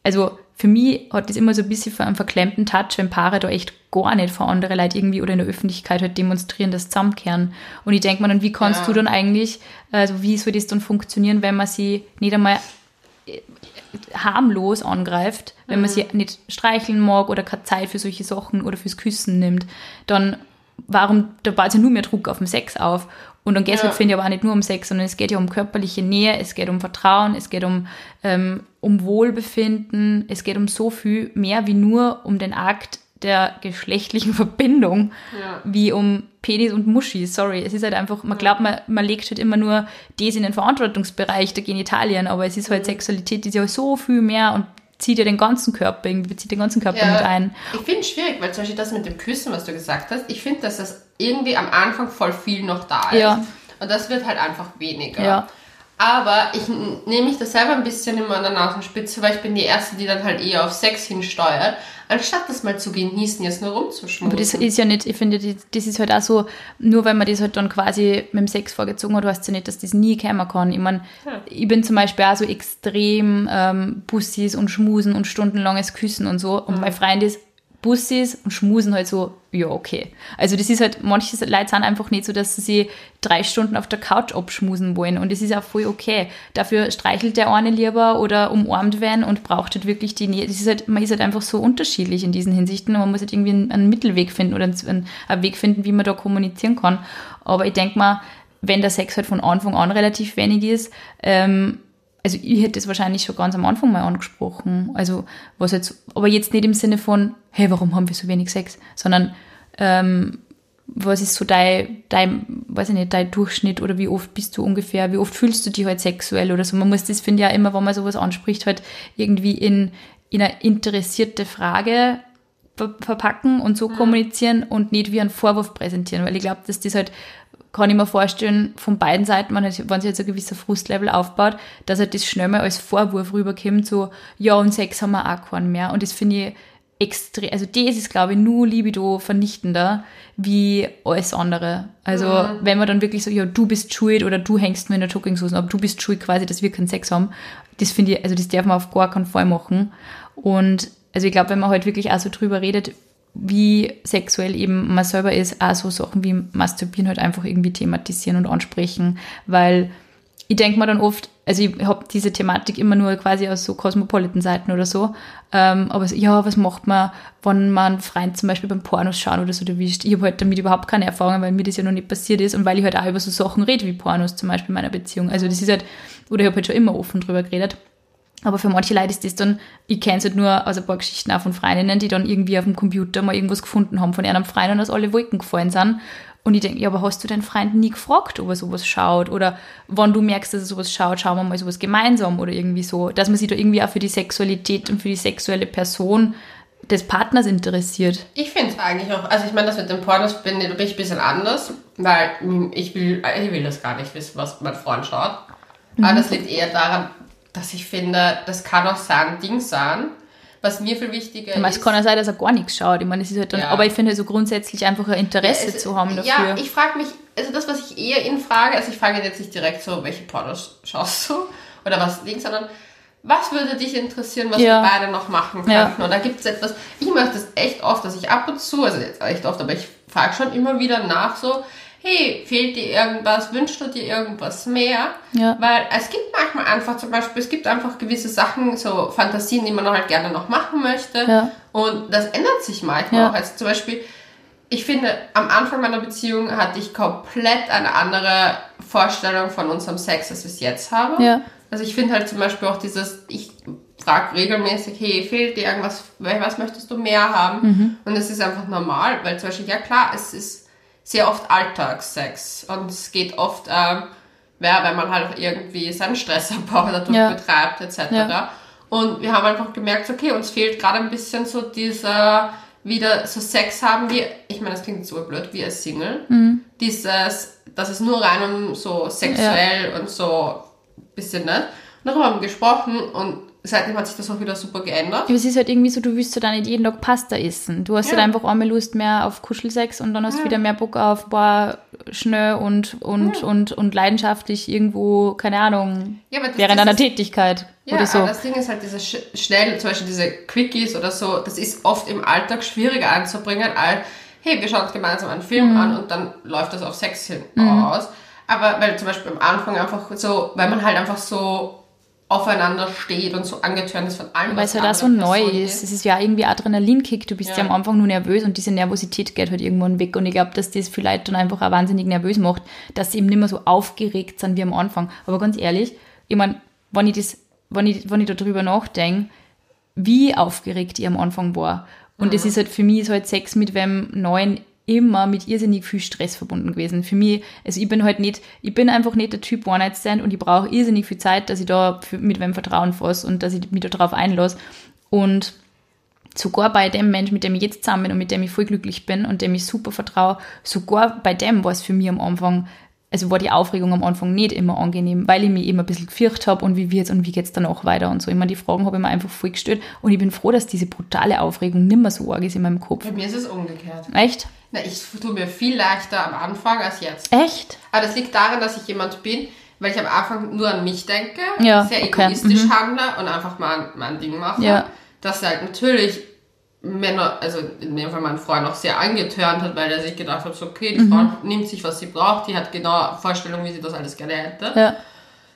Speaker 2: also für mich hat das immer so ein bisschen für einen verklemmten Touch, wenn Paare da echt gar nicht vor andere Leute irgendwie oder in der Öffentlichkeit halt demonstrieren, das zusammenkehren. Und ich denke mir dann, wie kannst
Speaker 1: Ja.
Speaker 2: du dann eigentlich, also wie soll das dann funktionieren, wenn man sie nicht einmal äh, harmlos angreift, wenn man sie nicht streicheln mag oder keine Zeit für solche Sachen oder fürs Küssen nimmt, dann warum, da baut ja nur mehr Druck auf den Sex auf. Und dann geht es
Speaker 1: Ja.
Speaker 2: halt, finde ich, aber auch nicht nur um Sex, sondern es geht ja um körperliche Nähe, es geht um Vertrauen, es geht um, ähm, um Wohlbefinden, es geht um so viel mehr wie nur um den Akt der geschlechtlichen Verbindung,
Speaker 1: Ja.
Speaker 2: wie um Penis und Muschi. Sorry, es ist halt einfach, man glaubt, man, man legt halt immer nur das in den Verantwortungsbereich der Genitalien, aber es ist
Speaker 1: Mhm.
Speaker 2: halt Sexualität, die ist ja so viel mehr und zieht ja den ganzen Körper, irgendwie bezieht den ganzen Körper mit ein.
Speaker 1: Ich finde es schwierig, weil zum Beispiel das mit dem Küssen, was du gesagt hast, ich finde, dass das irgendwie am Anfang voll viel noch da ist.
Speaker 2: Ja.
Speaker 1: Und das wird halt einfach weniger.
Speaker 2: Ja.
Speaker 1: Aber ich nehme mich da selber ein bisschen immer an der Nasenspitze, weil ich bin die Erste, die dann halt eher auf Sex hinsteuert, anstatt das mal zu genießen, jetzt nur rumzuschmusen.
Speaker 2: Aber das ist ja nicht, ich finde, das ist halt auch so, nur weil man das halt dann quasi mit dem Sex vorgezogen hat, heißt es ja nicht, dass das nie kommen kann. Ich meine,
Speaker 1: Ja.
Speaker 2: ich bin zum Beispiel auch so extrem ähm, Bussis und Schmusen und stundenlanges Küssen und so. Und mein Freund ist Bussis und Schmusen halt so, ja, okay. Also das ist halt, manche Leute sind einfach nicht so, dass sie drei Stunden auf der Couch abschmusen wollen und das ist auch voll okay. Dafür streichelt der eine lieber oder umarmt werden und braucht halt wirklich die Nähe. Das ist halt, man ist halt einfach so unterschiedlich in diesen Hinsichten man muss halt irgendwie einen, einen Mittelweg finden oder einen, einen Weg finden, wie man da kommunizieren kann. Aber ich denke mal, wenn der Sex halt von Anfang an relativ wenig ist, ähm, also ich hätte das wahrscheinlich schon ganz am Anfang mal angesprochen. Also was jetzt, aber jetzt nicht im Sinne von, hey, warum haben wir so wenig Sex, sondern ähm, was ist so dein, dein, weiß ich nicht, dein Durchschnitt oder wie oft bist du ungefähr, wie oft fühlst du dich halt sexuell oder so. Man muss das, finde ich, ja immer, wenn man sowas anspricht, halt irgendwie in, in eine interessierte Frage ver verpacken und so kommunizieren und nicht wie einen Vorwurf präsentieren, weil ich glaube, dass das halt, kann ich mir vorstellen, von beiden Seiten, wenn sich jetzt ein gewisser Frustlevel aufbaut, dass halt das schnell mal als Vorwurf rüberkommt, so, ja, und Sex haben wir auch keinen mehr. Und das finde ich extrem, also das ist, glaube ich, nur Libido vernichtender wie alles andere. Also, wenn man dann wirklich so, ja, du bist schuld oder du hängst mir in der Jogginghose, aber du bist schuld quasi, dass wir keinen Sex haben, das finde ich, also das darf man auf gar keinen Fall machen. Und also ich glaube, wenn man halt wirklich auch so drüber redet, wie sexuell eben man selber ist, auch so Sachen wie Masturbieren halt einfach irgendwie thematisieren und ansprechen, weil ich denke mir dann oft, also ich habe diese Thematik immer nur quasi aus so Cosmopolitan-Seiten oder so, ähm, aber so, ja, was macht man, wenn man einen Freund zum Beispiel beim Pornos schauen oder so erwischt? Ich habe halt damit überhaupt keine Erfahrung, weil mir das ja noch nicht passiert ist und weil ich halt auch über so Sachen rede wie Pornos zum Beispiel in meiner Beziehung. Also das ist halt, oder ich habe halt schon immer offen drüber geredet. Aber für manche Leute ist das dann, ich kenne es halt nur aus ein paar Geschichten auch von Freundinnen, die dann irgendwie auf dem Computer mal irgendwas gefunden haben von einem Freund und aus alle Wolken gefallen sind. Und ich denke, ja, aber hast du deinen Freund nie gefragt, ob er sowas schaut? Oder wenn du merkst, dass er sowas schaut, schauen wir mal sowas gemeinsam oder irgendwie so. Dass man sich da irgendwie auch für die Sexualität und für die sexuelle Person des Partners interessiert.
Speaker 1: Ich finde es eigentlich auch, also ich meine, das mit den Pornos bin, ich ein bisschen anders, weil ich will, ich will das gar nicht wissen, was mein Freund schaut. Aber das liegt eher daran, dass ich finde, das kann auch sein Ding sein, was mir viel wichtiger
Speaker 2: Ich meine, es
Speaker 1: ist.
Speaker 2: kann ja sein, dass er gar nichts schaut. Ich meine, es ist halt dann,
Speaker 1: Ja.
Speaker 2: aber ich finde so grundsätzlich einfach ein Interesse
Speaker 1: Es-
Speaker 2: zu haben dafür.
Speaker 1: Ja, ich frage mich, also das, was ich eher ihn frage, also ich frage jetzt nicht direkt so, welche Pornos schaust du oder was links, sondern was würde dich interessieren, was
Speaker 2: Ja.
Speaker 1: wir beide noch machen könnten?
Speaker 2: Ja.
Speaker 1: Und da gibt es etwas, ich mache das echt oft, dass ich ab und zu, also jetzt echt oft, aber ich frage schon immer wieder nach so, hey, fehlt dir irgendwas, wünschst du dir irgendwas mehr?
Speaker 2: Ja.
Speaker 1: Weil es gibt manchmal einfach zum Beispiel, es gibt einfach gewisse Sachen, so Fantasien, die man halt gerne noch machen möchte.
Speaker 2: Ja.
Speaker 1: Und das ändert sich manchmal
Speaker 2: Ja.
Speaker 1: auch. Also zum Beispiel, ich finde, am Anfang meiner Beziehung hatte ich komplett eine andere Vorstellung von unserem Sex, als ich es jetzt habe.
Speaker 2: Ja.
Speaker 1: Also ich finde halt zum Beispiel auch dieses, ich frage regelmäßig, hey, fehlt dir irgendwas, was möchtest du mehr haben?
Speaker 2: Mhm.
Speaker 1: Und es ist einfach normal, weil zum Beispiel, ja klar, es ist sehr oft Alltagssex und es geht oft, ähm, ja, wenn man halt irgendwie seinen Stressabbau dadurch
Speaker 2: Ja.
Speaker 1: betreibt, etc.
Speaker 2: Ja.
Speaker 1: Und wir haben einfach gemerkt, okay, uns fehlt gerade ein bisschen so dieser, wieder so Sex haben wie, ich meine, das klingt so blöd, wie als Single. Dieses, dass es nur rein um so sexuell und so bisschen, ne? Und darüber haben wir gesprochen und seitdem hat sich das auch wieder super geändert.
Speaker 2: Aber es ist halt irgendwie so, du willst halt auch nicht jeden Tag Pasta essen. Du hast
Speaker 1: Ja.
Speaker 2: halt einfach einmal Lust mehr auf Kuschelsex und dann hast du wieder mehr Bock auf, boah, schnell und, und, und, und leidenschaftlich irgendwo, keine Ahnung,
Speaker 1: Ja, das-
Speaker 2: während einer Tätigkeit
Speaker 1: Ja,
Speaker 2: oder so.
Speaker 1: aber das Ding ist halt diese sch schnell, zum Beispiel diese Quickies oder so, das ist oft im Alltag schwieriger anzubringen als, hey, wir schauen uns gemeinsam einen Film
Speaker 2: Mhm.
Speaker 1: an und dann läuft das auf Sex hin aus. Aber weil zum Beispiel am Anfang einfach so, weil man halt einfach so aufeinander steht und so angetörnt ist von allem,
Speaker 2: Weil es auch
Speaker 1: die
Speaker 2: so neu ist. Es ist ja irgendwie Adrenalinkick. Du bist ja.
Speaker 1: Ja.
Speaker 2: am Anfang nur nervös und diese Nervosität geht halt irgendwann weg. Und ich glaube, dass das vielleicht dann einfach auch wahnsinnig nervös macht, dass sie eben nicht mehr so aufgeregt sind wie am Anfang. Aber ganz ehrlich, ich meine, wenn ich das, wenn ich, wenn ich darüber nachdenke, wie aufgeregt ich am Anfang war. Und es ist halt für mich ist halt Sex mit wem Neuen immer mit irrsinnig viel Stress verbunden gewesen. Für mich, also ich bin halt nicht, ich bin einfach nicht der Typ One-Night-Stand und ich brauche irrsinnig viel Zeit, dass ich da für, mit wem Vertrauen fasse und dass ich mich darauf einlasse. Und sogar bei dem Mensch, mit dem ich jetzt zusammen bin und mit dem ich voll glücklich bin und dem ich super vertraue, sogar bei dem war es für mich am Anfang, also war die Aufregung am Anfang nicht immer angenehm, weil ich mich eben ein bisschen gefürchtet habe und wie wird's und wie geht's danach weiter und so. Meine, die Fragen habe ich mir einfach voll gestellt und ich bin froh, dass diese brutale Aufregung nicht mehr so arg ist in meinem Kopf.
Speaker 1: Bei mir ist es umgekehrt.
Speaker 2: Echt?
Speaker 1: Na, ich tue mir viel leichter am Anfang als jetzt.
Speaker 2: Echt?
Speaker 1: Aber das liegt daran, dass ich jemand bin, weil ich am Anfang nur an mich denke,
Speaker 2: Ja,
Speaker 1: sehr
Speaker 2: okay,
Speaker 1: egoistisch handle und einfach mal mein Ding mache.
Speaker 2: Ja.
Speaker 1: Dass halt natürlich Männer, also in dem Fall mein Freund auch sehr angetörnt hat, weil er sich gedacht hat, so, okay, die
Speaker 2: Mhm.
Speaker 1: Frau nimmt sich, was sie braucht, die hat genau Vorstellung, wie sie das alles gerne hätte.
Speaker 2: Ja.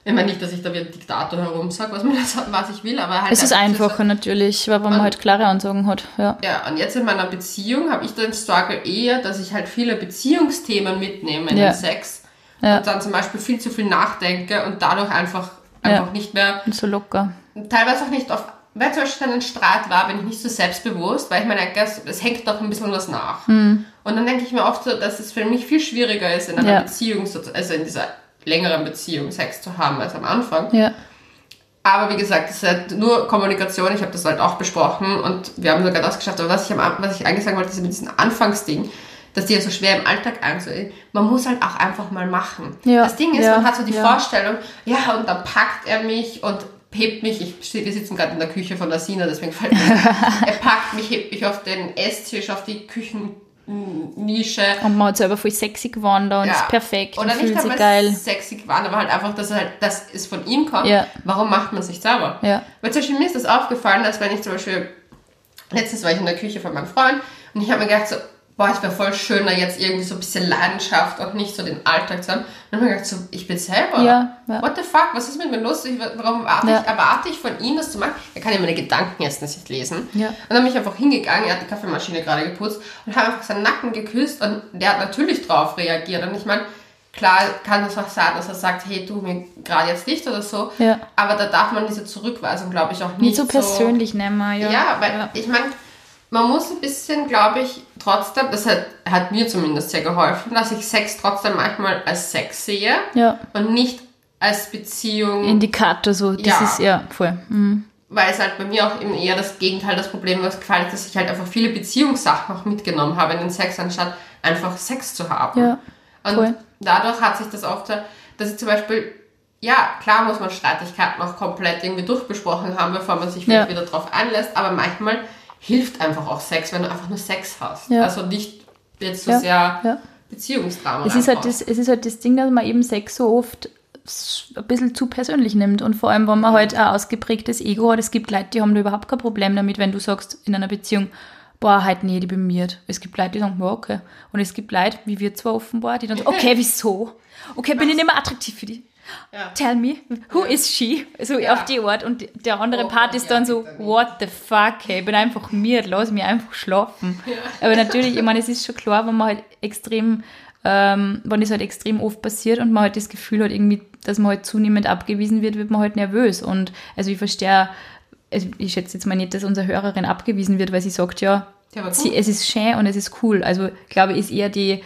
Speaker 1: Ich meine nicht, dass ich da wie ein Diktator herumsag, was, man was ich will, aber halt...
Speaker 2: Es ist
Speaker 1: einfach
Speaker 2: einfacher natürlich, weil man
Speaker 1: Und-
Speaker 2: halt klare Ansagen hat. Ja.
Speaker 1: ja, und jetzt in meiner Beziehung habe ich den Struggle eher, dass ich halt viele Beziehungsthemen mitnehme in
Speaker 2: Ja.
Speaker 1: den Sex
Speaker 2: Ja.
Speaker 1: und dann zum Beispiel viel zu viel nachdenke und dadurch einfach, einfach
Speaker 2: Ja.
Speaker 1: nicht mehr,
Speaker 2: Und so locker.
Speaker 1: teilweise auch nicht auf, weil zum Beispiel dann ein Streit war, bin ich nicht so selbstbewusst, weil ich meine, es, es hängt doch ein bisschen was nach.
Speaker 2: Hm.
Speaker 1: Und dann denke ich mir oft so, dass es für mich viel schwieriger ist, in einer. Beziehung, so- also in dieser längeren Beziehung Sex zu haben als am Anfang.
Speaker 2: Ja.
Speaker 1: Aber wie gesagt, es ist halt nur Kommunikation. Ich habe das halt auch besprochen und wir haben sogar das geschafft. Aber was ich, am, was ich eigentlich sagen wollte, ist mit diesem Anfangsding, dass die ja so schwer im Alltag anzunehmen. Man muss halt auch einfach mal machen.
Speaker 2: Ja,
Speaker 1: Das Ding ist,
Speaker 2: ja,
Speaker 1: man hat so die
Speaker 2: ja.
Speaker 1: Vorstellung, ja, und dann packt er mich und hebt mich. Ich, wir sitzen gerade in der Küche von der Sina, deswegen fällt mir. Er packt mich, hebt mich auf den Esstisch, auf die Küchennische.
Speaker 2: Und man hat selber voll sexy gewandert und
Speaker 1: Ja.
Speaker 2: ist perfekt
Speaker 1: Oder
Speaker 2: und
Speaker 1: nicht
Speaker 2: fühlt sich geil.
Speaker 1: sexy geworden, aber halt einfach, dass, er halt, dass es von ihm kommt.
Speaker 2: Ja.
Speaker 1: Warum macht man es nicht selber?
Speaker 2: Ja.
Speaker 1: Weil zum Beispiel mir ist das aufgefallen, dass wenn ich zum Beispiel, letztens war ich in der Küche von meinem Freund und ich habe mir gedacht so, boah, es wäre voll schöner jetzt irgendwie so ein bisschen Leidenschaft und nicht so den Alltag zu haben. Und dann habe ich gedacht so, ich bin selber.
Speaker 2: Ja, ja.
Speaker 1: What the fuck, was ist mit mir los? Ich, warum erwarte,
Speaker 2: Ja.
Speaker 1: ich, erwarte ich von ihm das zu machen? Er kann ja meine Gedanken jetzt nicht lesen. Und dann bin ich einfach hingegangen, er hat die Kaffeemaschine gerade geputzt und habe einfach seinen Nacken geküsst und der hat natürlich drauf reagiert. Und ich meine, klar kann das auch sein, dass er sagt, hey, du mir gerade jetzt nicht oder so.
Speaker 2: Ja.
Speaker 1: Aber da darf man diese Zurückweisung, glaube ich, auch nicht
Speaker 2: Nicht so persönlich nehmen. Ja,
Speaker 1: Ja, weil
Speaker 2: ja.
Speaker 1: ich meine, man muss ein bisschen, glaube ich, trotzdem, das hat, hat mir zumindest sehr geholfen, dass ich Sex trotzdem manchmal als Sex sehe
Speaker 2: ja.
Speaker 1: und nicht als Beziehung.
Speaker 2: Indikator so, das
Speaker 1: Ja.
Speaker 2: ist ja voll. Mhm.
Speaker 1: weil es halt bei mir auch eben eher das Gegenteil das Problem was gefallen ist, dass ich halt einfach viele Beziehungssachen auch mitgenommen habe in den Sex, anstatt einfach Sex zu haben.
Speaker 2: Ja,
Speaker 1: Und
Speaker 2: voll.
Speaker 1: dadurch hat sich das oft, dass ich zum Beispiel, ja, klar muss man Streitigkeiten auch komplett irgendwie durchbesprochen haben, bevor man sich vielleicht
Speaker 2: Ja.
Speaker 1: wieder drauf einlässt, aber manchmal hilft einfach auch Sex, wenn du einfach nur Sex hast.
Speaker 2: Ja.
Speaker 1: Also nicht jetzt so
Speaker 2: Ja,
Speaker 1: sehr
Speaker 2: ja.
Speaker 1: Beziehungsdrama.
Speaker 2: Es ist, halt das, es ist halt das Ding, dass man eben Sex so oft ein bisschen zu persönlich nimmt. Und vor allem, wenn man halt ein ausgeprägtes Ego hat. Es gibt Leute, die haben da überhaupt kein Problem damit, wenn du sagst in einer Beziehung, boah, halt nee, die bin miert. Es gibt Leute, die sagen, ja, okay. Und es gibt Leute, wie wir zwar offenbar, die dann so, okay, wieso? Okay, bin ich nicht mehr attraktiv für die?
Speaker 1: Ja.
Speaker 2: Tell me, who is she? So
Speaker 1: Ja.
Speaker 2: auf die Art. Und der andere
Speaker 1: Oh
Speaker 2: Part ist
Speaker 1: ja,
Speaker 2: dann so, what the fuck, hey, ich bin einfach miert, lass mich einfach schlafen. Aber natürlich, ich meine, es ist schon klar, wenn man halt extrem, ähm, wenn das halt extrem oft passiert und man halt das Gefühl hat, irgendwie, dass man halt zunehmend abgewiesen wird, wird man halt nervös. Und also ich verstehe, also ich schätze jetzt mal nicht, dass unsere Hörerin abgewiesen wird, weil sie sagt, ja,
Speaker 1: Aber
Speaker 2: sie, es ist schön und es ist cool. Also ich glaube, ist eher die,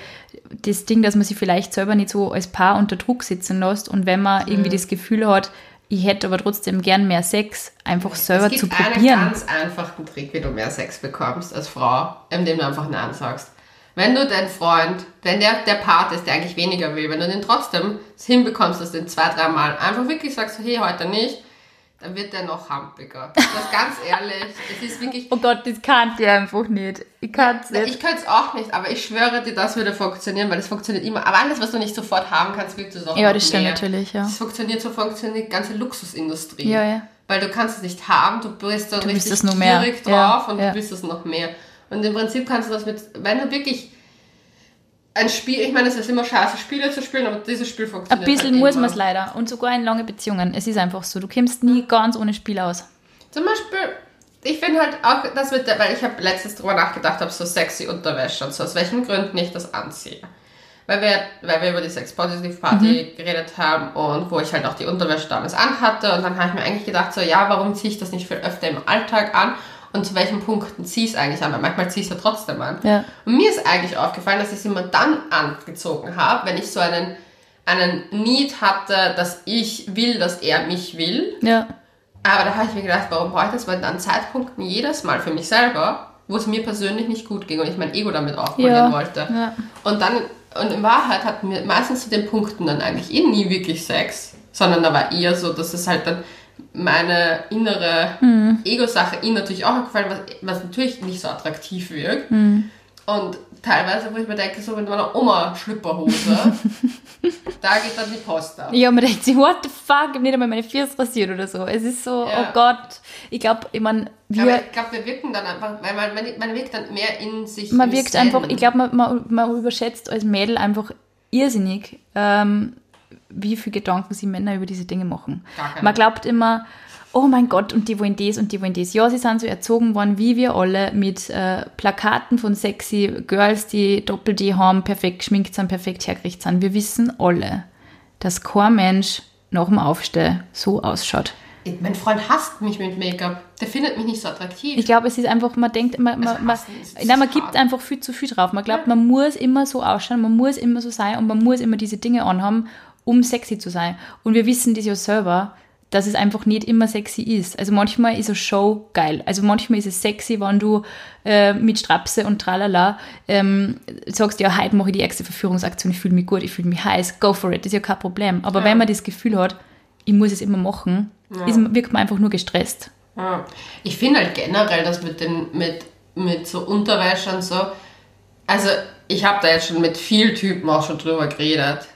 Speaker 2: das Ding, dass man sich vielleicht selber nicht so als Paar unter Druck sitzen lässt und wenn man irgendwie
Speaker 1: Mhm.
Speaker 2: das Gefühl hat, ich hätte aber trotzdem gern mehr Sex, einfach selber
Speaker 1: es
Speaker 2: zu
Speaker 1: gibt einen
Speaker 2: probieren.
Speaker 1: ganz einfachen Trick, wie du mehr Sex bekommst als Frau, indem du einfach Nein sagst. Wenn du deinen Freund, wenn der der Part ist, der eigentlich weniger will, wenn du den trotzdem hinbekommst, dass du den zwei, drei Mal einfach wirklich sagst, hey, heute nicht, dann wird der noch hampiger. Das ist ganz ehrlich. Es ist wirklich.
Speaker 2: Oh Gott, das kann ich einfach nicht. Ich kann es nicht.
Speaker 1: Ich könnte es auch nicht, aber ich schwöre dir, das würde funktionieren, weil es funktioniert immer. Aber alles, was du nicht sofort haben kannst, willst du es auch
Speaker 2: Ja, das stimmt
Speaker 1: mehr.
Speaker 2: natürlich, ja.
Speaker 1: Das funktioniert, so funktioniert die ganze Luxusindustrie.
Speaker 2: Ja, ja.
Speaker 1: Weil du kannst es nicht haben, du bist dann
Speaker 2: Du
Speaker 1: richtig
Speaker 2: es mehr.
Speaker 1: gierig
Speaker 2: Ja,
Speaker 1: drauf und
Speaker 2: ja.
Speaker 1: du willst es noch mehr. Und im Prinzip kannst du das mit, wenn du wirklich ein Spiel, ich meine, es ist immer scheiße, Spiele zu spielen, aber dieses Spiel
Speaker 2: Ein
Speaker 1: funktioniert
Speaker 2: bisschen
Speaker 1: halt
Speaker 2: muss man es leider. Und sogar in lange Beziehungen. Es ist einfach so. Du kommst nie ganz ohne Spiel aus.
Speaker 1: Zum Beispiel, ich finde halt auch, das mit der, weil ich habe letztens drüber nachgedacht, habe so sexy Unterwäsche und so, aus welchen Gründen ich das anziehe. Weil wir, weil wir über die Sex Positive Party geredet haben und wo ich halt auch die Unterwäsche damals anhatte und dann habe ich mir eigentlich gedacht, so, ja, warum ziehe ich das nicht viel öfter im Alltag an und zu welchen Punkten ziehe ich es eigentlich an, weil manchmal ziehe ich es ja trotzdem an.
Speaker 2: Ja.
Speaker 1: Und mir ist eigentlich aufgefallen, dass ich es immer dann angezogen habe, wenn ich so einen, einen Need hatte, dass ich will, dass er mich will.
Speaker 2: Ja.
Speaker 1: Aber da habe ich mir gedacht, warum brauche ich das? Weil an Zeitpunkten jedes Mal für mich selber, wo es mir persönlich nicht gut ging und ich mein Ego damit aufpolieren
Speaker 2: Ja,
Speaker 1: wollte.
Speaker 2: ja.
Speaker 1: Und dann, und in Wahrheit hatten wir meistens zu den Punkten dann eigentlich eh nie wirklich Sex, sondern da war eher so, dass es halt dann meine innere
Speaker 2: Mhm.
Speaker 1: Ego-Sache ihm natürlich auch gefallen, was, was natürlich nicht so attraktiv wirkt.
Speaker 2: Mhm.
Speaker 1: Und teilweise, wo ich mir denke, so mit meiner Oma-Schlüpperhose, da geht dann die Post ab.
Speaker 2: Ja, man denkt sich, what the fuck, ich hab nicht einmal meine Füße rasiert oder so. Es ist so,
Speaker 1: Ja.
Speaker 2: oh Gott. Ich glaube, ich meine,
Speaker 1: Aber
Speaker 2: wir,
Speaker 1: ich glaube, wir wirken dann einfach, weil man, man, man wirkt dann mehr in sich.
Speaker 2: man wirkt
Speaker 1: Zen.
Speaker 2: einfach, ich glaube, man, man, man überschätzt als Mädel einfach irrsinnig, ähm, wie viel Gedanken sich Männer über diese Dinge machen. Man glaubt immer, oh mein Gott, und die wollen das und die wollen das. Ja, sie sind so erzogen worden, wie wir alle, mit äh, Plakaten von sexy Girls, die Doppel-D haben, perfekt geschminkt sind, perfekt hergerichtet sind. Wir wissen alle, dass kein Mensch nach dem Aufstehen so ausschaut.
Speaker 1: Mein Freund hasst mich mit Make-up. Der findet mich nicht so attraktiv.
Speaker 2: Ich glaube, es ist einfach, man denkt, man, man,
Speaker 1: Also
Speaker 2: man, nein, man gibt einfach viel zu viel drauf. Man glaubt, man muss immer so ausschauen, man muss immer so sein und man muss immer diese Dinge anhaben, um sexy zu sein. Und wir wissen das ja selber, dass es einfach nicht immer sexy ist. Also manchmal ist eine Show geil. Also manchmal ist es sexy, wenn du äh, mit Strapse und tralala ähm, sagst, ja, heute mache ich die erste Verführungsaktion, ich fühle mich gut, ich fühle mich heiß, go for it, das ist ja kein Problem. Aber
Speaker 1: Ja.
Speaker 2: wenn man das Gefühl hat, ich muss es immer machen, ist, wirkt man einfach nur gestresst.
Speaker 1: Ja. Ich finde halt generell das mit den mit, mit so Unterwäsche und so. Also, ich habe da jetzt schon mit vielen Typen auch schon drüber geredet.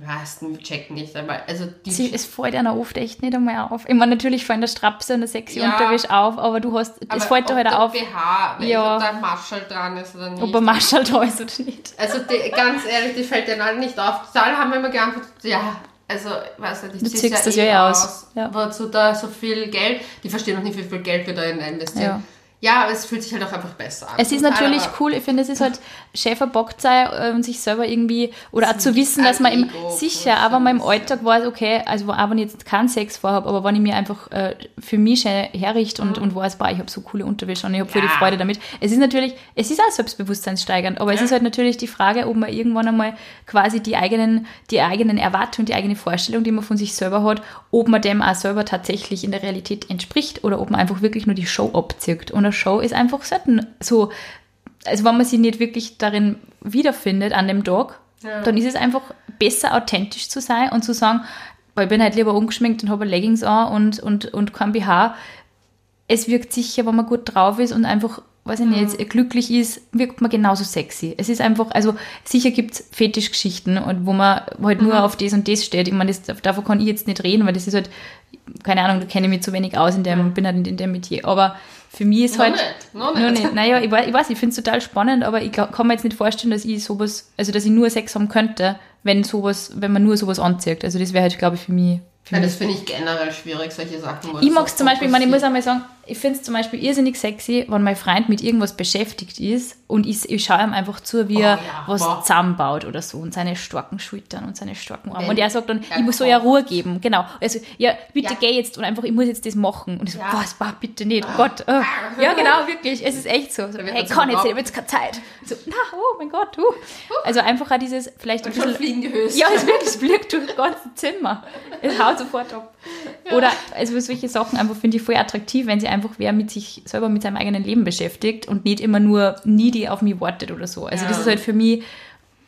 Speaker 1: Meisten checken nicht einmal. Also, die
Speaker 2: es fällt einer oft echt nicht einmal auf. Ich meine, natürlich fallen der Strapse und der sexy
Speaker 1: Ja.
Speaker 2: Unterwäsche auf, aber du hast, es
Speaker 1: aber
Speaker 2: fällt dir halt auf,
Speaker 1: BH, wenn
Speaker 2: Ja.
Speaker 1: ob da ein Marschall dran ist oder nicht.
Speaker 2: ob er Marschall da ist oder nicht.
Speaker 1: Also die, ganz ehrlich, die fällt allen nicht auf. Die alle haben immer geantwortet, ja, also, weiß nicht, ich
Speaker 2: Du
Speaker 1: zieh's
Speaker 2: ziehst das
Speaker 1: eh
Speaker 2: ja eh aus. Ja.
Speaker 1: Wozu da so viel Geld, die verstehen noch nicht, wie viel Geld wir da in investieren.
Speaker 2: Ja.
Speaker 1: Ja, aber es fühlt sich halt auch einfach besser an.
Speaker 2: Es ist natürlich
Speaker 1: aber-
Speaker 2: cool, ich finde, es ist halt Schäfer Bock sein äh, und sich selber irgendwie, oder auch zu wissen, dass man im, sicher, aber man im Alltag weiß, okay, also auch wenn ich jetzt keinen Sex vorhabe, aber wenn ich mir einfach äh, für mich schön herrichte und, und weiß, boah, ich habe so coole Unterwäsche und ich habe
Speaker 1: Ja.
Speaker 2: Freude damit. Es ist natürlich, es ist auch selbstbewusstseinssteigernd, aber es
Speaker 1: Ja.
Speaker 2: ist halt natürlich die Frage, ob man irgendwann einmal quasi die eigenen, die eigenen Erwartungen, die eigene Vorstellung, die man von sich selber hat, ob man dem auch selber tatsächlich in der Realität entspricht oder ob man einfach wirklich nur die Show abzirkt. Und eine Show ist einfach selten so, also wenn man sich nicht wirklich darin wiederfindet an dem Tag,
Speaker 1: Ja.
Speaker 2: dann ist es einfach besser, authentisch zu sein und zu sagen, boah, ich bin halt lieber ungeschminkt und habe Leggings an und, und, und kein BH. Es wirkt sicher, wenn man gut drauf ist und einfach, weiß ich nicht, jetzt glücklich ist, wirkt man genauso sexy. Es ist einfach, also sicher gibt es Fetischgeschichten und wo man halt nur auf das und das steht. Ich meine, das, davon kann ich jetzt nicht reden, weil das ist halt, keine Ahnung, da kenne ich mich zu wenig aus in dem, bin halt nicht in dem Metier. Aber für mich ist
Speaker 1: Noch
Speaker 2: halt.
Speaker 1: nicht, noch
Speaker 2: Noch
Speaker 1: nicht.
Speaker 2: nicht. Naja, ich weiß, ich, weiß, ich finde es total spannend, aber ich kann mir jetzt nicht vorstellen, dass ich sowas, also dass ich nur Sex haben könnte, wenn sowas, wenn man nur sowas anzieht. Also das wäre halt, glaube ich, für mich. Für
Speaker 1: Ja,
Speaker 2: mich.
Speaker 1: das finde ich generell schwierig, solche Sachen.
Speaker 2: Ich mag es zum Beispiel, ich, meine, ich muss einmal sagen, ich finde es zum Beispiel irrsinnig sexy, wenn mein Freund mit irgendwas beschäftigt ist und ich, ich schaue ihm einfach zu, wie
Speaker 1: Oh
Speaker 2: er
Speaker 1: ja,
Speaker 2: was
Speaker 1: boah.
Speaker 2: zusammenbaut oder so und seine starken Schultern und seine starken Arme.
Speaker 1: Wenn
Speaker 2: Und er sagt dann, ich muss so ja. Ruhe geben. Genau. Also, ja, bitte
Speaker 1: Ja.
Speaker 2: geh jetzt und einfach, ich muss jetzt das machen. Und ich so,
Speaker 1: Ja.
Speaker 2: was, bah, bitte nicht, oh Gott. Oh. Ja, genau, wirklich. Es ist echt so. so hey, kann jetzt, ich habe jetzt keine Zeit. So, na, oh mein Gott. Uh. Also einfach auch dieses, vielleicht ein
Speaker 1: Und schon
Speaker 2: bisschen
Speaker 1: fliegen die Höchst.
Speaker 2: ja, es wirklich, es fliegt durch das ganze Zimmer. Es haut sofort ab. Oder also solche Sachen einfach finde ich voll attraktiv, wenn sie einfach wer mit sich selber mit seinem eigenen Leben beschäftigt und nicht immer nur needy auf mich wartet oder so. Also
Speaker 1: Ja.
Speaker 2: das ist halt für mich,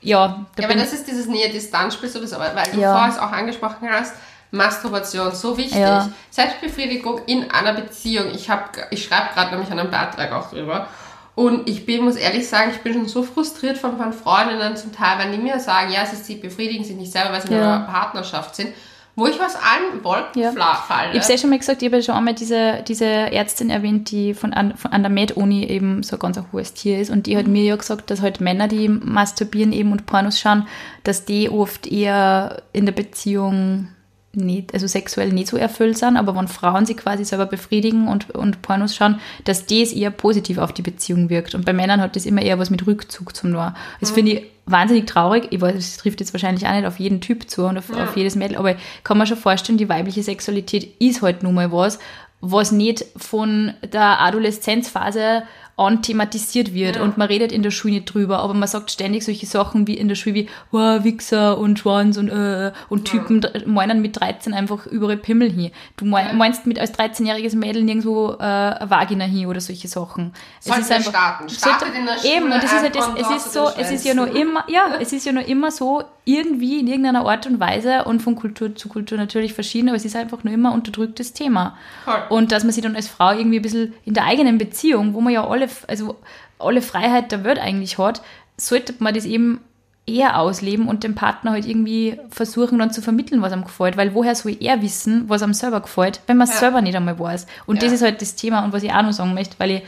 Speaker 2: ja, da
Speaker 1: Ja, aber das ist dieses Nähe-Distanz-Spiel sowieso, weil du
Speaker 2: Ja.
Speaker 1: vorher es auch angesprochen hast, Masturbation so wichtig.
Speaker 2: Ja.
Speaker 1: Selbstbefriedigung in einer Beziehung. Ich, hab- ich schreibe gerade nämlich einen Beitrag auch drüber. Und ich bin, muss ehrlich sagen, ich bin schon so frustriert von meinen Freundinnen zum Teil, wenn die mir sagen, ja, sie, befriedigen sich nicht selber, weil sie in
Speaker 2: Ja.
Speaker 1: einer Partnerschaft sind, wo ich aus allen Wolken
Speaker 2: Ja.
Speaker 1: falle.
Speaker 2: Ich habe es ja schon mal gesagt, ich habe ja schon einmal diese, diese Ärztin erwähnt, die von an, von an der Med-Uni eben so ein ganz ein hohes Tier ist. Und die hat mir ja gesagt, dass halt Männer, die masturbieren eben und Pornos schauen, dass die oft eher in der Beziehung nicht, also sexuell nicht so erfüllt sind, aber wenn Frauen sich quasi selber befriedigen und, und Pornos schauen, dass das eher positiv auf die Beziehung wirkt. Und bei Männern hat das immer eher was mit Rückzug zum tun. Das finde ich wahnsinnig traurig. Ich weiß, es trifft jetzt wahrscheinlich auch nicht auf jeden Typ zu und auf,
Speaker 1: Ja.
Speaker 2: auf jedes Mädel, aber ich kann mir schon vorstellen, die weibliche Sexualität ist halt nun mal was, was nicht von der Adoleszenzphase an thematisiert wird
Speaker 1: Ja.
Speaker 2: und man redet in der Schule nicht drüber, aber man sagt ständig solche Sachen wie in der Schule wie wow, Wichser und Schwanz und äh, und Typen ja. meinen mit 13 einfach überall Pimmel hin. Du meinst mit als 13-jähriges Mädel nirgendwo äh, Vagina hin oder solche Sachen.
Speaker 1: Sollten wir starten. Startet in der Schule
Speaker 2: Eben, und das ist halt es
Speaker 1: Porno
Speaker 2: ist so, es ist ja nur immer, ja, es ist ja nur immer so, irgendwie in irgendeiner Art und Weise und von Kultur zu Kultur natürlich verschieden, aber es ist einfach nur immer ein unterdrücktes Thema.
Speaker 1: Voll.
Speaker 2: Und dass man sich dann als Frau irgendwie ein bisschen in der eigenen Beziehung, wo man ja alle, also alle Freiheit der Welt eigentlich hat, sollte man das eben eher ausleben und dem Partner halt irgendwie versuchen dann zu vermitteln, was ihm gefällt. Weil woher soll er wissen, was ihm selber gefällt, wenn man es
Speaker 1: Ja.
Speaker 2: selber nicht einmal weiß. Und
Speaker 1: Ja.
Speaker 2: das ist halt das Thema und was ich auch noch sagen möchte, weil ich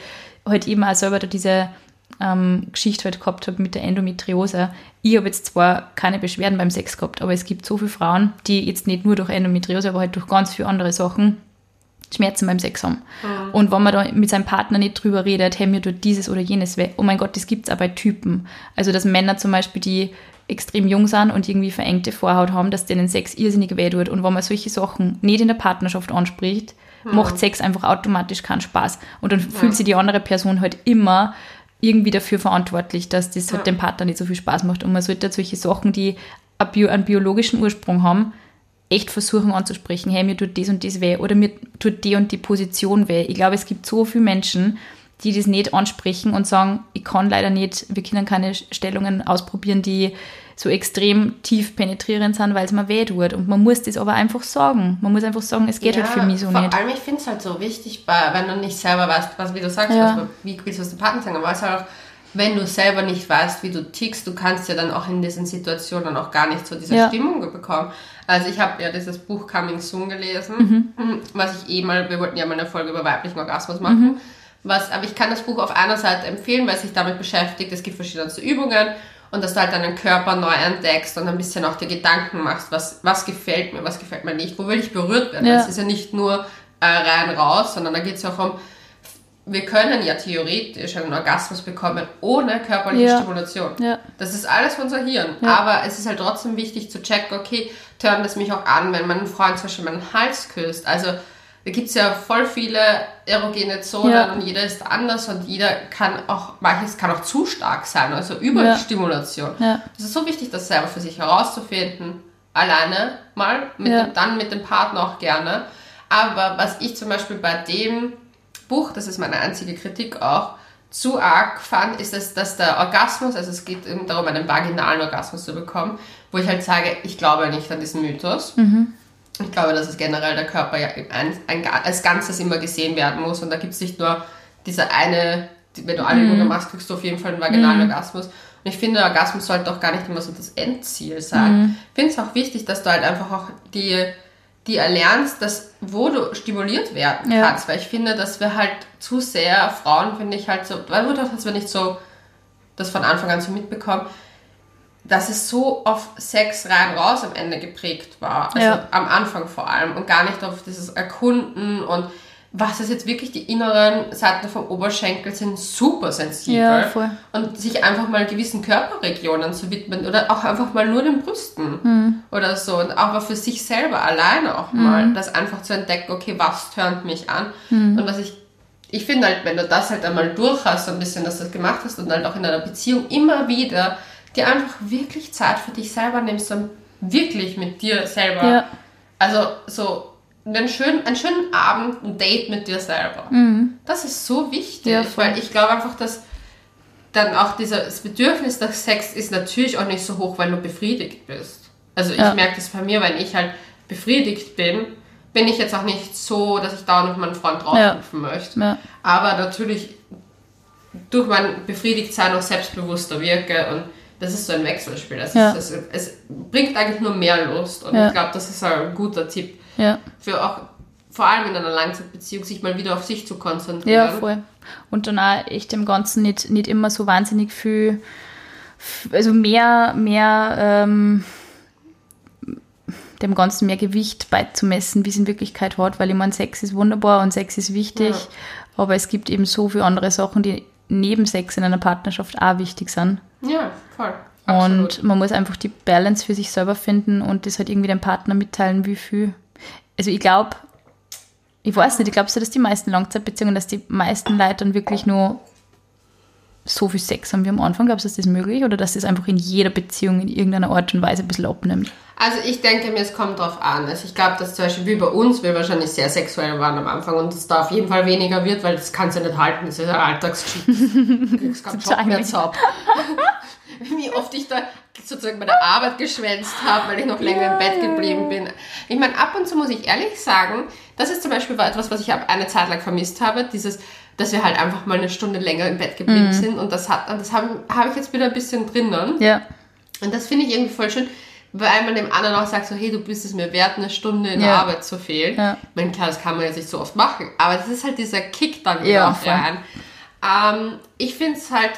Speaker 2: halt eben auch selber da diese ähm, Geschichte halt gehabt habe mit der Endometriose. Ich habe jetzt zwar keine Beschwerden beim Sex gehabt, aber es gibt so viele Frauen, die jetzt nicht nur durch Endometriose, aber halt durch ganz viele andere Sachen Schmerzen beim Sex haben. Und wenn man da mit seinem Partner nicht drüber redet, hey, mir tut dieses oder jenes weh, oh mein Gott, das gibt es auch bei Typen. Also, dass Männer zum Beispiel, die extrem jung sind und irgendwie verengte Vorhaut haben, dass denen Sex irrsinnig weh tut. Und wenn man solche Sachen nicht in der Partnerschaft anspricht, macht Sex einfach automatisch keinen Spaß. Und dann fühlt sich die andere Person halt immer irgendwie dafür verantwortlich, dass das halt dem Partner nicht so viel Spaß macht. Und man sollte halt solche Sachen, die einen biologischen Ursprung haben, echt versuchen anzusprechen, hey, mir tut das und das weh oder mir tut die und die Position weh. Ich glaube, es gibt so viele Menschen, die das nicht ansprechen und sagen, ich kann leider nicht, wir können keine Stellungen ausprobieren, die so extrem tief penetrierend sind, weil es mir weh tut. Und man muss das aber einfach sagen. Man muss einfach sagen, es geht halt für mich so
Speaker 1: vor
Speaker 2: nicht.
Speaker 1: allem, ich finde es halt so wichtig, wenn du nicht selber weißt, was, wie du sagst,
Speaker 2: Ja.
Speaker 1: was, wie willst du es dem Partner sagen, aber es ist halt auch, wenn du selber nicht weißt, wie du tickst, du kannst ja dann auch in diesen Situationen auch gar nicht so diese
Speaker 2: Ja.
Speaker 1: Stimmung bekommen. Also ich habe ja dieses Buch Coming Soon gelesen,
Speaker 2: Mhm.
Speaker 1: was ich eh mal, wir wollten ja mal eine Folge über weiblichen Orgasmus machen.
Speaker 2: Mhm.
Speaker 1: Was, aber ich kann das Buch auf einer Seite empfehlen, weil es sich damit beschäftigt. Es gibt verschiedenste Übungen und dass du halt deinen Körper neu entdeckst und ein bisschen auch dir Gedanken machst, was, was gefällt mir, was gefällt mir nicht, wo will ich berührt werden.
Speaker 2: Ja.
Speaker 1: Es ist ja nicht nur äh, rein raus, sondern da geht es ja auch um, wir können ja theoretisch einen Orgasmus bekommen ohne körperliche
Speaker 2: Ja.
Speaker 1: Stimulation.
Speaker 2: Ja.
Speaker 1: Das ist alles unser Hirn.
Speaker 2: Ja.
Speaker 1: Aber es ist halt trotzdem wichtig zu checken, okay, turnt es mich auch an, wenn mein Freund zum Beispiel meinen Hals küsst. Also da gibt es ja voll viele erogene Zonen und jeder ist anders und jeder kann auch, manches kann auch zu stark sein, also Überstimulation.
Speaker 2: Ja.
Speaker 1: Es ist so wichtig, das selber für sich herauszufinden. Alleine mal, mit dem, dann mit dem Partner auch gerne. Aber was ich zum Beispiel bei dem Buch, das ist meine einzige Kritik auch, zu arg fand, ist es, dass der Orgasmus, also es geht eben darum, einen vaginalen Orgasmus zu bekommen, wo ich halt sage, ich glaube nicht an diesen Mythos. Ich glaube, dass es generell der Körper ja ein, ein, als Ganzes immer gesehen werden muss und da gibt es nicht nur diese eine, wenn du alle Übungen machst, kriegst du auf jeden Fall einen vaginalen Orgasmus. Und ich finde, der Orgasmus sollte auch gar nicht immer so das Endziel sein. Ich finde es auch wichtig, dass du halt einfach auch die, die erlernst, dass, wo du stimuliert werden
Speaker 2: Ja.
Speaker 1: kannst, weil ich finde, dass wir halt zu sehr, Frauen finde ich halt so, weil du das wir nicht so das von Anfang an so mitbekommen, dass es so auf Sex rein raus am Ende geprägt war. Also
Speaker 2: Ja.
Speaker 1: am Anfang vor allem und gar nicht auf dieses Erkunden und was ist jetzt wirklich die inneren Seiten vom Oberschenkel sind super sensibel
Speaker 2: Ja, voll.
Speaker 1: und sich einfach mal gewissen Körperregionen zu widmen oder auch einfach mal nur den Brüsten
Speaker 2: Mhm.
Speaker 1: oder so und auch mal für sich selber alleine auch mal das einfach zu entdecken, okay, was tönt mich an
Speaker 2: Mhm.
Speaker 1: und was ich ich finde halt, wenn du das halt einmal durch hast, so ein bisschen, dass du das gemacht hast und halt auch in einer Beziehung immer wieder dir einfach wirklich Zeit für dich selber nimmst und wirklich mit dir selber,
Speaker 2: Ja.
Speaker 1: also so einen schönen, einen schönen Abend, ein Date mit dir selber. Das ist so wichtig,
Speaker 2: Mhm. Ja,
Speaker 1: weil ich glaube einfach, dass dann auch dieses Bedürfnis nach Sex ist natürlich auch nicht so hoch, weil du befriedigt bist. Also ich
Speaker 2: Ja.
Speaker 1: merke das bei mir, wenn ich halt befriedigt bin, bin ich jetzt auch nicht so, dass ich dauernd auf meinen Freund draufrufen möchte.
Speaker 2: Ja.
Speaker 1: Aber natürlich durch mein Befriedigtsein auch selbstbewusster wirke und das ist so ein Wechselspiel. Das
Speaker 2: Ja.
Speaker 1: ist, es, es bringt eigentlich nur mehr Lust und ich glaube, das ist ein guter Tipp
Speaker 2: Ja.
Speaker 1: für auch vor allem in einer Langzeitbeziehung sich mal wieder auf sich zu konzentrieren.
Speaker 2: Ja, voll. Und dann auch echt dem Ganzen nicht, nicht immer so wahnsinnig viel, also mehr, mehr, ähm, dem Ganzen mehr Gewicht beizumessen, wie es in Wirklichkeit hat, weil ich meine, Sex ist wunderbar und Sex ist wichtig,
Speaker 1: Ja.
Speaker 2: aber es gibt eben so viele andere Sachen, die neben Sex in einer Partnerschaft auch wichtig sind.
Speaker 1: Ja, voll. Absolut.
Speaker 2: Und man muss einfach die Balance für sich selber finden und das halt irgendwie dem Partner mitteilen, wie viel. Also ich glaube, ich weiß nicht, ich glaube so, dass die meisten Langzeitbeziehungen, dass die meisten Leute dann wirklich nur so viel Sex haben wie am Anfang. Glaubst du, ist das möglich? Oder dass das einfach in jeder Beziehung in irgendeiner Art und Weise ein bisschen abnimmt?
Speaker 1: Also ich denke mir, es kommt drauf an. Also ich glaube, dass zum Beispiel wie bei uns wir wahrscheinlich sehr sexuell waren am Anfang und es da auf jeden Fall weniger wird, weil das kannst du ja nicht halten, das ist ja Alltagsgeschichte. Du kriegst keinen Job mehr. Wie oft ich da sozusagen bei der Arbeit geschwänzt habe, weil ich noch länger im Bett geblieben bin. Ich meine, ab und zu muss ich ehrlich sagen, das ist zum Beispiel etwas, was ich eine Zeit lang vermisst habe, dieses, dass wir halt einfach mal eine Stunde länger im Bett geblieben sind und das hat, das habe habe ich jetzt wieder ein bisschen drinnen.
Speaker 2: Ja.
Speaker 1: Und das finde ich irgendwie voll schön, weil man dem anderen auch sagt, so, hey, du bist es mir wert, eine Stunde in der
Speaker 2: Ja.
Speaker 1: Arbeit zu fehlen.
Speaker 2: Ja.
Speaker 1: Ich meine, klar, das kann man jetzt nicht so oft machen, aber das ist halt dieser Kick dann wieder
Speaker 2: Ja,
Speaker 1: rein. Ähm, ich finde es halt,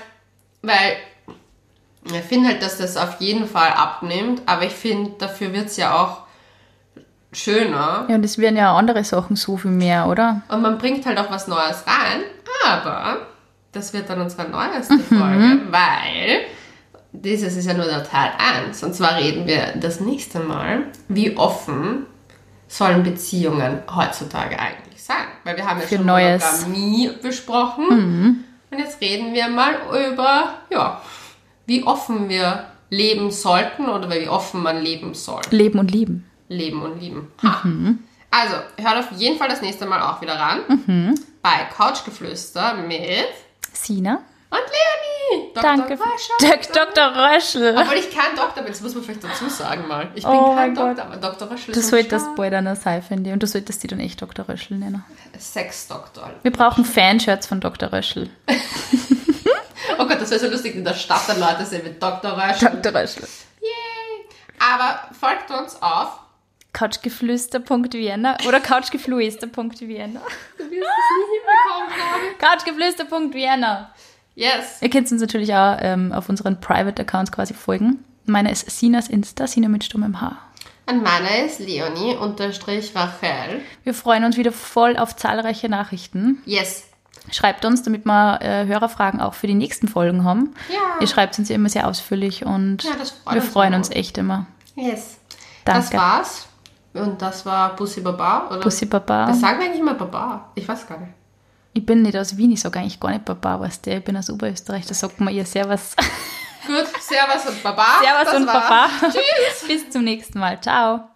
Speaker 1: weil ich finde halt, dass das auf jeden Fall abnimmt, aber ich finde, dafür wird es ja auch schöner.
Speaker 2: Ja, und es werden ja andere Sachen so viel mehr, oder?
Speaker 1: und man bringt halt auch was Neues rein, aber das wird dann unsere neueste Folge, weil dieses ist ja nur der Teil 1 und zwar reden wir das nächste Mal, wie offen sollen Beziehungen heutzutage eigentlich sein, weil wir haben ja
Speaker 2: Für
Speaker 1: schon
Speaker 2: Neues.
Speaker 1: Monogamie besprochen. Und jetzt reden wir mal über, ja, wie offen wir leben sollten oder wie offen man leben soll.
Speaker 2: Leben und lieben.
Speaker 1: Leben und lieben. Ha. Also, hört auf jeden Fall das nächste Mal auch wieder ran. Bei Couchgeflüster mit
Speaker 2: Sina?
Speaker 1: und Leonie. Dr.
Speaker 2: Danke.
Speaker 1: Röscher.
Speaker 2: Dok- Dr. Röschel.
Speaker 1: Obwohl ich kein Doktor bin, das muss man vielleicht dazu sagen mal. Ich bin
Speaker 2: Oh
Speaker 1: kein
Speaker 2: Gott.
Speaker 1: Doktor, aber Dr. Röschel
Speaker 2: Du
Speaker 1: ist
Speaker 2: solltest
Speaker 1: ein
Speaker 2: bald eine Seife in dir und du solltest die dann echt Dr. Röschel nennen.
Speaker 1: Sexdoktor.
Speaker 2: Wir brauchen Fanshirts von Dr. Röschel.
Speaker 1: Oh Gott, das wäre so lustig, in der Stadt dann Leute sehen mit Dr. Röschel.
Speaker 2: Dr. Röschel.
Speaker 1: Yay. Aber folgt uns auf.
Speaker 2: Couchgeflüster.vienna oder couchgeflüster.vienna.
Speaker 1: Du wirst es nie hinbekommen.
Speaker 2: Couchgeflüster.vienna.
Speaker 1: Yes.
Speaker 2: Ihr könnt uns natürlich auch ähm, auf unseren Private Accounts quasi folgen. Meiner ist Sinas Insta, Sina mit stummem Haar.
Speaker 1: Und meiner ist Leonie unterstrich Rachel.
Speaker 2: Wir freuen uns wieder voll auf zahlreiche Nachrichten.
Speaker 1: Yes.
Speaker 2: Schreibt uns, damit wir äh, Hörerfragen auch für die nächsten Folgen haben.
Speaker 1: Ja.
Speaker 2: Ihr schreibt uns ja immer sehr ausführlich und
Speaker 1: Ja, freut
Speaker 2: wir
Speaker 1: uns
Speaker 2: freuen uns echt immer.
Speaker 1: Yes.
Speaker 2: Danke.
Speaker 1: Das war's. Und das war Bussi Baba, oder?
Speaker 2: Bussi Baba.
Speaker 1: Das sagen wir eigentlich immer Baba. Ich weiß gar nicht.
Speaker 2: Ich bin nicht aus Wien, ich sage eigentlich gar nicht Baba, weißt du, ich bin aus Oberösterreich, da sagt man ihr Servus.
Speaker 1: Gut, Servus und Baba.
Speaker 2: Servus
Speaker 1: Das
Speaker 2: und
Speaker 1: war's.
Speaker 2: Baba.
Speaker 1: Tschüss.
Speaker 2: Bis zum nächsten Mal. Ciao.